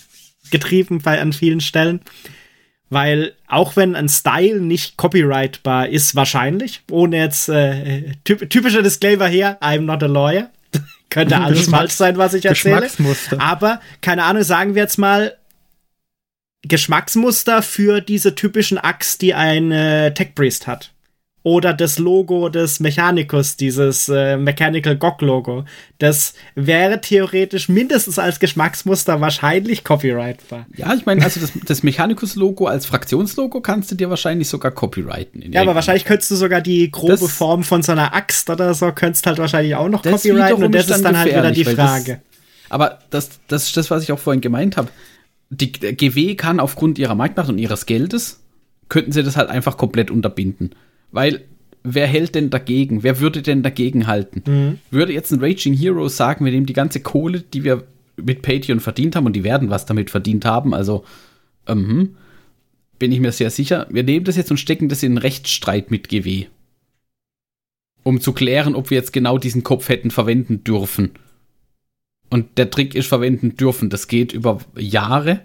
getrieben bei an vielen Stellen weil auch wenn ein Style nicht copyrightbar ist, wahrscheinlich, ohne jetzt äh, typ typischer Disclaimer hier, I'm not a lawyer. Könnte alles falsch sein, was ich erzähle. Aber, keine Ahnung, sagen wir jetzt mal, Geschmacksmuster für diese typischen Axt, die ein äh, Tech Priest hat oder das Logo des Mechanicus, dieses äh, Mechanical Gog Logo. Das wäre theoretisch mindestens als Geschmacksmuster wahrscheinlich copyrightbar. Ja, ich meine, also das, das Mechanicus Logo als Fraktionslogo kannst du dir wahrscheinlich sogar copyrighten. ja, aber wahrscheinlich könntest du sogar die grobe das, Form von so einer Axt oder so, könntest halt wahrscheinlich auch noch copyrighten und das ist dann halt wieder die Frage. Das, aber das, das ist das, was ich auch vorhin gemeint habe. Die GW kann aufgrund ihrer Marktmacht und ihres Geldes, könnten sie das halt einfach komplett unterbinden. Weil wer hält denn dagegen? Wer würde denn dagegen halten? Mhm. Würde jetzt ein Raging Hero sagen, wir nehmen die ganze Kohle, die wir mit Patreon verdient haben, und die werden was damit verdient haben, also ähm, bin ich mir sehr sicher, wir nehmen das jetzt und stecken das in einen Rechtsstreit mit GW. Um zu klären, ob wir jetzt genau diesen Kopf hätten verwenden dürfen. Und der Trick ist verwenden dürfen. Das geht über Jahre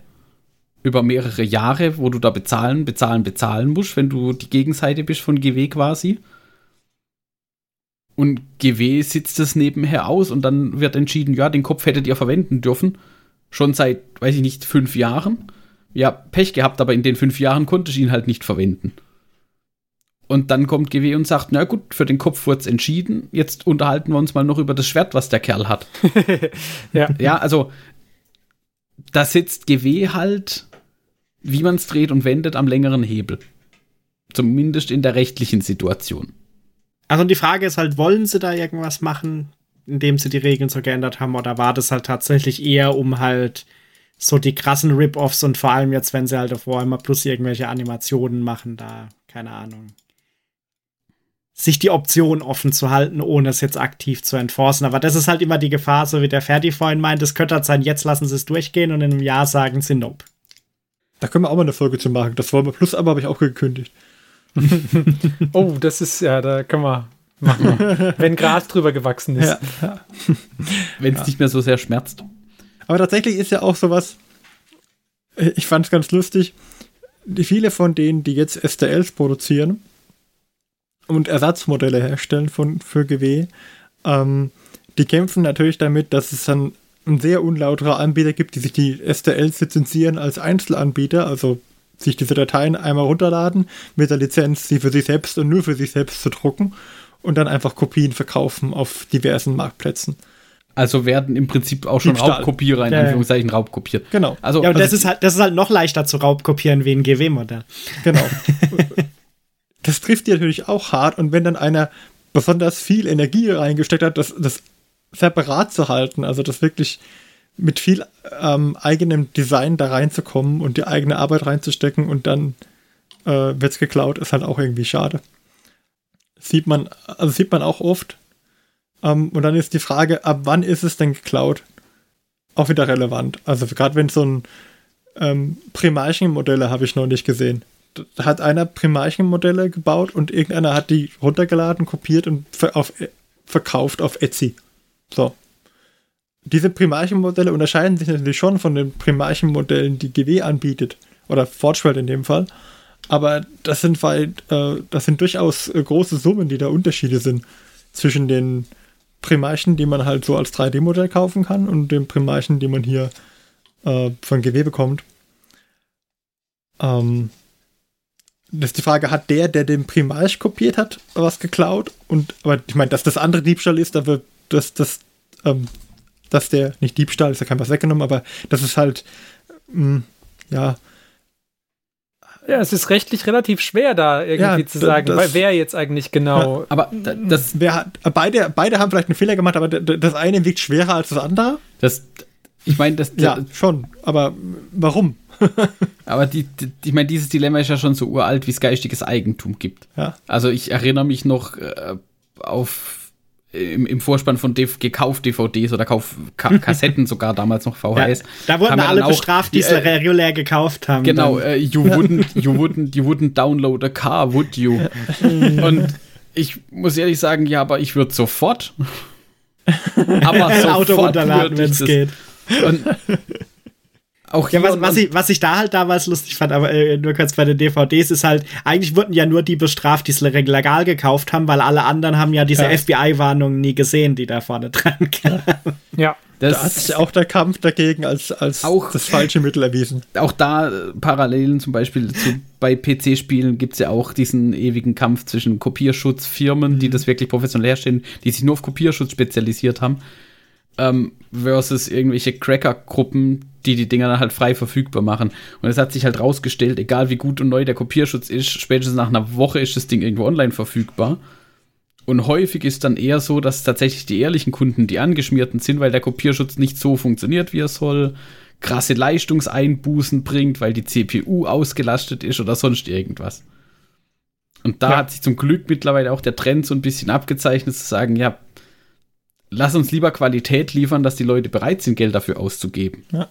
über mehrere Jahre, wo du da bezahlen, bezahlen, bezahlen musst, wenn du die Gegenseite bist von GW quasi. Und GW sitzt es nebenher aus und dann wird entschieden, ja, den Kopf hättet ihr verwenden dürfen. Schon seit, weiß ich nicht, fünf Jahren. Ja, Pech gehabt, aber in den fünf Jahren konnte ich ihn halt nicht verwenden. Und dann kommt GW und sagt, na gut, für den Kopf wurde es entschieden. Jetzt unterhalten wir uns mal noch über das Schwert, was der Kerl hat. ja. ja, also da sitzt GW halt wie man es dreht und wendet, am längeren Hebel. Zumindest in der rechtlichen Situation. Also die Frage ist halt, wollen sie da irgendwas machen, indem sie die Regeln so geändert haben, oder war das halt tatsächlich eher um halt so die krassen Rip-Offs und vor allem jetzt, wenn sie halt auf Warhammer Plus irgendwelche Animationen machen, da, keine Ahnung, sich die Option offen zu halten, ohne es jetzt aktiv zu enforcen. Aber das ist halt immer die Gefahr, so wie der Ferdi vorhin meint, es könnte halt sein, jetzt lassen sie es durchgehen und in einem Jahr sagen sie Nope. Da können wir auch mal eine Folge zu machen. Das wollen wir plus, aber habe ich auch gekündigt. oh, das ist ja, da können wir machen. wenn Gras drüber gewachsen ist. Ja. Wenn es ja. nicht mehr so sehr schmerzt. Aber tatsächlich ist ja auch sowas, ich fand es ganz lustig, die viele von denen, die jetzt STLs produzieren und Ersatzmodelle herstellen von, für GW, ähm, die kämpfen natürlich damit, dass es dann ein sehr unlauterer Anbieter gibt, die sich die STLs lizenzieren als Einzelanbieter, also sich diese Dateien einmal runterladen, mit der Lizenz sie für sich selbst und nur für sich selbst zu drucken und dann einfach Kopien verkaufen auf diversen Marktplätzen. Also werden im Prinzip auch schon Diebstahl. Raubkopierer in ja, Anführungszeichen ja. raubkopiert. Genau. Also, ja, und also das, ist halt, das ist halt noch leichter zu raubkopieren wie ein GW-Modell. Genau. das trifft die natürlich auch hart und wenn dann einer besonders viel Energie reingesteckt hat, das, das separat zu halten, also das wirklich mit viel ähm, eigenem Design da reinzukommen und die eigene Arbeit reinzustecken und dann äh, wird es geklaut, ist halt auch irgendwie schade. Sieht man, also sieht man auch oft. Ähm, und dann ist die Frage, ab wann ist es denn geklaut? Auch wieder relevant. Also gerade wenn so ein ähm, Primarchen-Modelle habe ich noch nicht gesehen. Hat einer Primarchen-Modelle gebaut und irgendeiner hat die runtergeladen, kopiert und ver auf, verkauft auf Etsy. So. Diese Primarchenmodelle unterscheiden sich natürlich schon von den Primarchenmodellen, die GW anbietet. Oder Forgeworld in dem Fall. Aber das sind weit, äh, das sind durchaus äh, große Summen, die da Unterschiede sind zwischen den Primarchen, die man halt so als 3D-Modell kaufen kann, und den Primarchen, die man hier äh, von GW bekommt. Ähm, das ist die Frage, hat der, der den Primarch kopiert hat, was geklaut? Und, aber ich meine, dass das andere Diebstahl ist, da wird dass, dass, ähm, dass der, nicht Diebstahl, ist ja kein was weggenommen, aber das ist halt, mh, mm, ja, Ja, es ist rechtlich relativ schwer, da irgendwie ja, zu sagen, das, wer jetzt eigentlich genau. Ja, aber das. Wer hat, beide, beide haben vielleicht einen Fehler gemacht, aber das eine wiegt schwerer als das andere. Das, ich meine, das. Ja, schon. Aber warum? aber die, die, ich meine, dieses Dilemma ist ja schon so uralt, wie es geistiges Eigentum gibt. Ja. Also ich erinnere mich noch äh, auf im, im Vorspann von DV gekauft DVDs oder Kauf Ka Kassetten sogar damals noch VHS. Ja, da wurden alle bestraft, die es äh, regulär gekauft haben. Genau, äh, you wouldn't you wouldn't you wouldn't download a car, would you? Und ich muss ehrlich sagen, ja, aber ich würde sofort aber sofort Auto runterladen, wenn es geht. Und auch ja, was, was, ich, was ich da halt damals lustig fand, aber äh, nur kurz bei den DVDs, ist halt, eigentlich wurden ja nur die bestraft, die es legal gekauft haben, weil alle anderen haben ja diese ja. FBI-Warnungen nie gesehen, die da vorne dran kamen. Ja. Das da hat sich auch der Kampf dagegen als, als auch, das falsche Mittel erwiesen. Auch da äh, Parallelen zum Beispiel zu, bei PC-Spielen gibt es ja auch diesen ewigen Kampf zwischen Kopierschutzfirmen, mhm. die das wirklich professionell herstellen, die sich nur auf Kopierschutz spezialisiert haben, ähm, versus irgendwelche Cracker-Gruppen, die die Dinger dann halt frei verfügbar machen. Und es hat sich halt rausgestellt, egal wie gut und neu der Kopierschutz ist, spätestens nach einer Woche ist das Ding irgendwo online verfügbar. Und häufig ist dann eher so, dass tatsächlich die ehrlichen Kunden die angeschmierten sind, weil der Kopierschutz nicht so funktioniert, wie er soll, krasse Leistungseinbußen bringt, weil die CPU ausgelastet ist oder sonst irgendwas. Und da ja. hat sich zum Glück mittlerweile auch der Trend so ein bisschen abgezeichnet, zu sagen, ja, lass uns lieber Qualität liefern, dass die Leute bereit sind, Geld dafür auszugeben. Ja.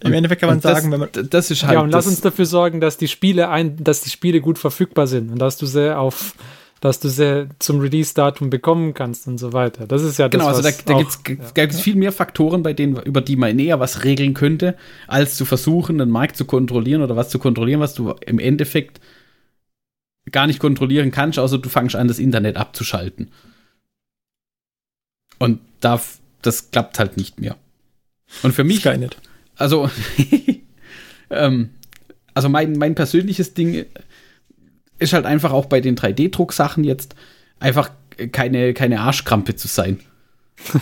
Im Endeffekt kann man sagen, wenn man das ist halt ja und lass uns dafür sorgen, dass die Spiele ein, dass die Spiele gut verfügbar sind und dass du sie auf dass du sie zum Release-Datum bekommen kannst und so weiter. Das ist ja das, Genau, also da, da gibt es ja. viel mehr Faktoren, bei denen, über die man näher was regeln könnte, als zu versuchen, einen Markt zu kontrollieren oder was zu kontrollieren, was du im Endeffekt gar nicht kontrollieren kannst, außer du fangst an, das Internet abzuschalten. Und da, das klappt halt nicht mehr. Und für mich. Skynet. Also, ähm, also mein, mein persönliches Ding ist halt einfach auch bei den 3D-Drucksachen jetzt einfach keine, keine Arschkrampe zu sein.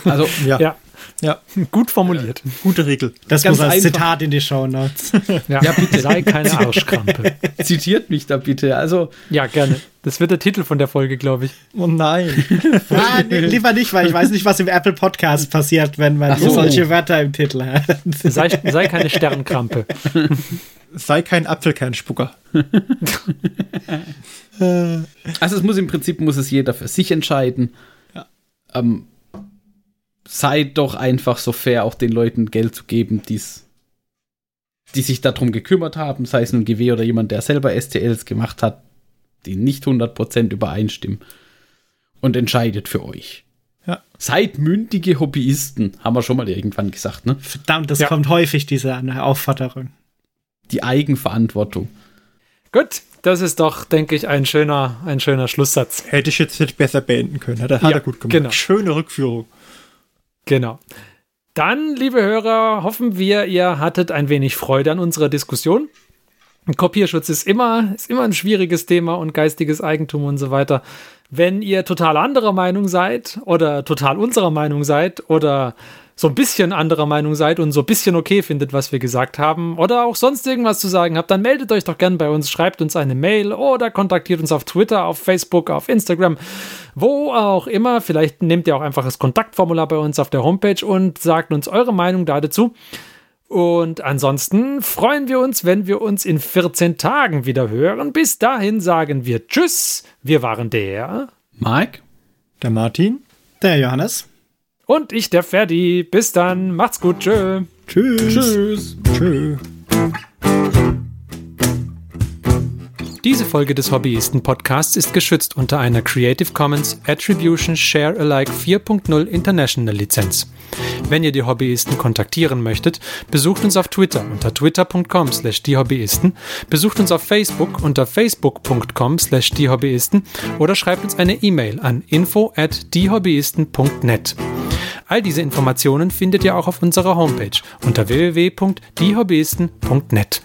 Also, ja. ja. Ja, gut formuliert. Gute Regel. Das Ganz muss als einfach. Zitat in die Show Notes. ja. ja, bitte. Sei keine Arschkrampe. Zitiert mich da bitte. Also. Ja, gerne. Das wird der Titel von der Folge, glaube ich. Oh nein. ah, nee, lieber nicht, weil ich weiß nicht, was im Apple Podcast passiert, wenn man so. solche Wörter im Titel hat. Sei, sei keine Sternkrampe. Sei kein Apfelkernspucker. also es muss im Prinzip muss es jeder für sich entscheiden. Ja. Ähm, sei doch einfach so fair, auch den Leuten Geld zu geben, die's, die sich darum gekümmert haben, sei es nun GW oder jemand, der selber STLs gemacht hat, die nicht 100% übereinstimmen. Und entscheidet für euch. Ja. Seid mündige Hobbyisten, haben wir schon mal irgendwann gesagt, ne? Verdammt, das ja. kommt häufig, diese Aufforderung. Die Eigenverantwortung. Gut, das ist doch, denke ich, ein schöner, ein schöner Schlusssatz. Hätte ich jetzt nicht besser beenden können. Hat er, ja, hat er gut gemacht. Genau. Schöne Rückführung. Genau. Dann, liebe Hörer, hoffen wir, ihr hattet ein wenig Freude an unserer Diskussion. Kopierschutz ist immer, ist immer ein schwieriges Thema und geistiges Eigentum und so weiter. Wenn ihr total anderer Meinung seid oder total unserer Meinung seid oder so ein bisschen anderer Meinung seid und so ein bisschen okay findet, was wir gesagt haben oder auch sonst irgendwas zu sagen habt, dann meldet euch doch gern bei uns, schreibt uns eine Mail oder kontaktiert uns auf Twitter, auf Facebook, auf Instagram, wo auch immer. Vielleicht nehmt ihr auch einfach das Kontaktformular bei uns auf der Homepage und sagt uns eure Meinung da dazu. Und ansonsten freuen wir uns, wenn wir uns in 14 Tagen wieder hören. Bis dahin sagen wir Tschüss. Wir waren der Mike, der Martin, der Johannes. Und ich, der Ferdi. Bis dann. Macht's gut. Tschö. Tschüss. Tschüss. Tschüss. Diese Folge des Hobbyisten Podcasts ist geschützt unter einer Creative Commons Attribution Share Alike 4.0 International Lizenz. Wenn ihr die Hobbyisten kontaktieren möchtet, besucht uns auf Twitter unter twitter.com slash diehobbyisten, besucht uns auf Facebook unter facebook.com slash diehobbyisten oder schreibt uns eine E-Mail an info at diehobbyisten.net. All diese Informationen findet ihr auch auf unserer Homepage unter www.diehobbyisten.net.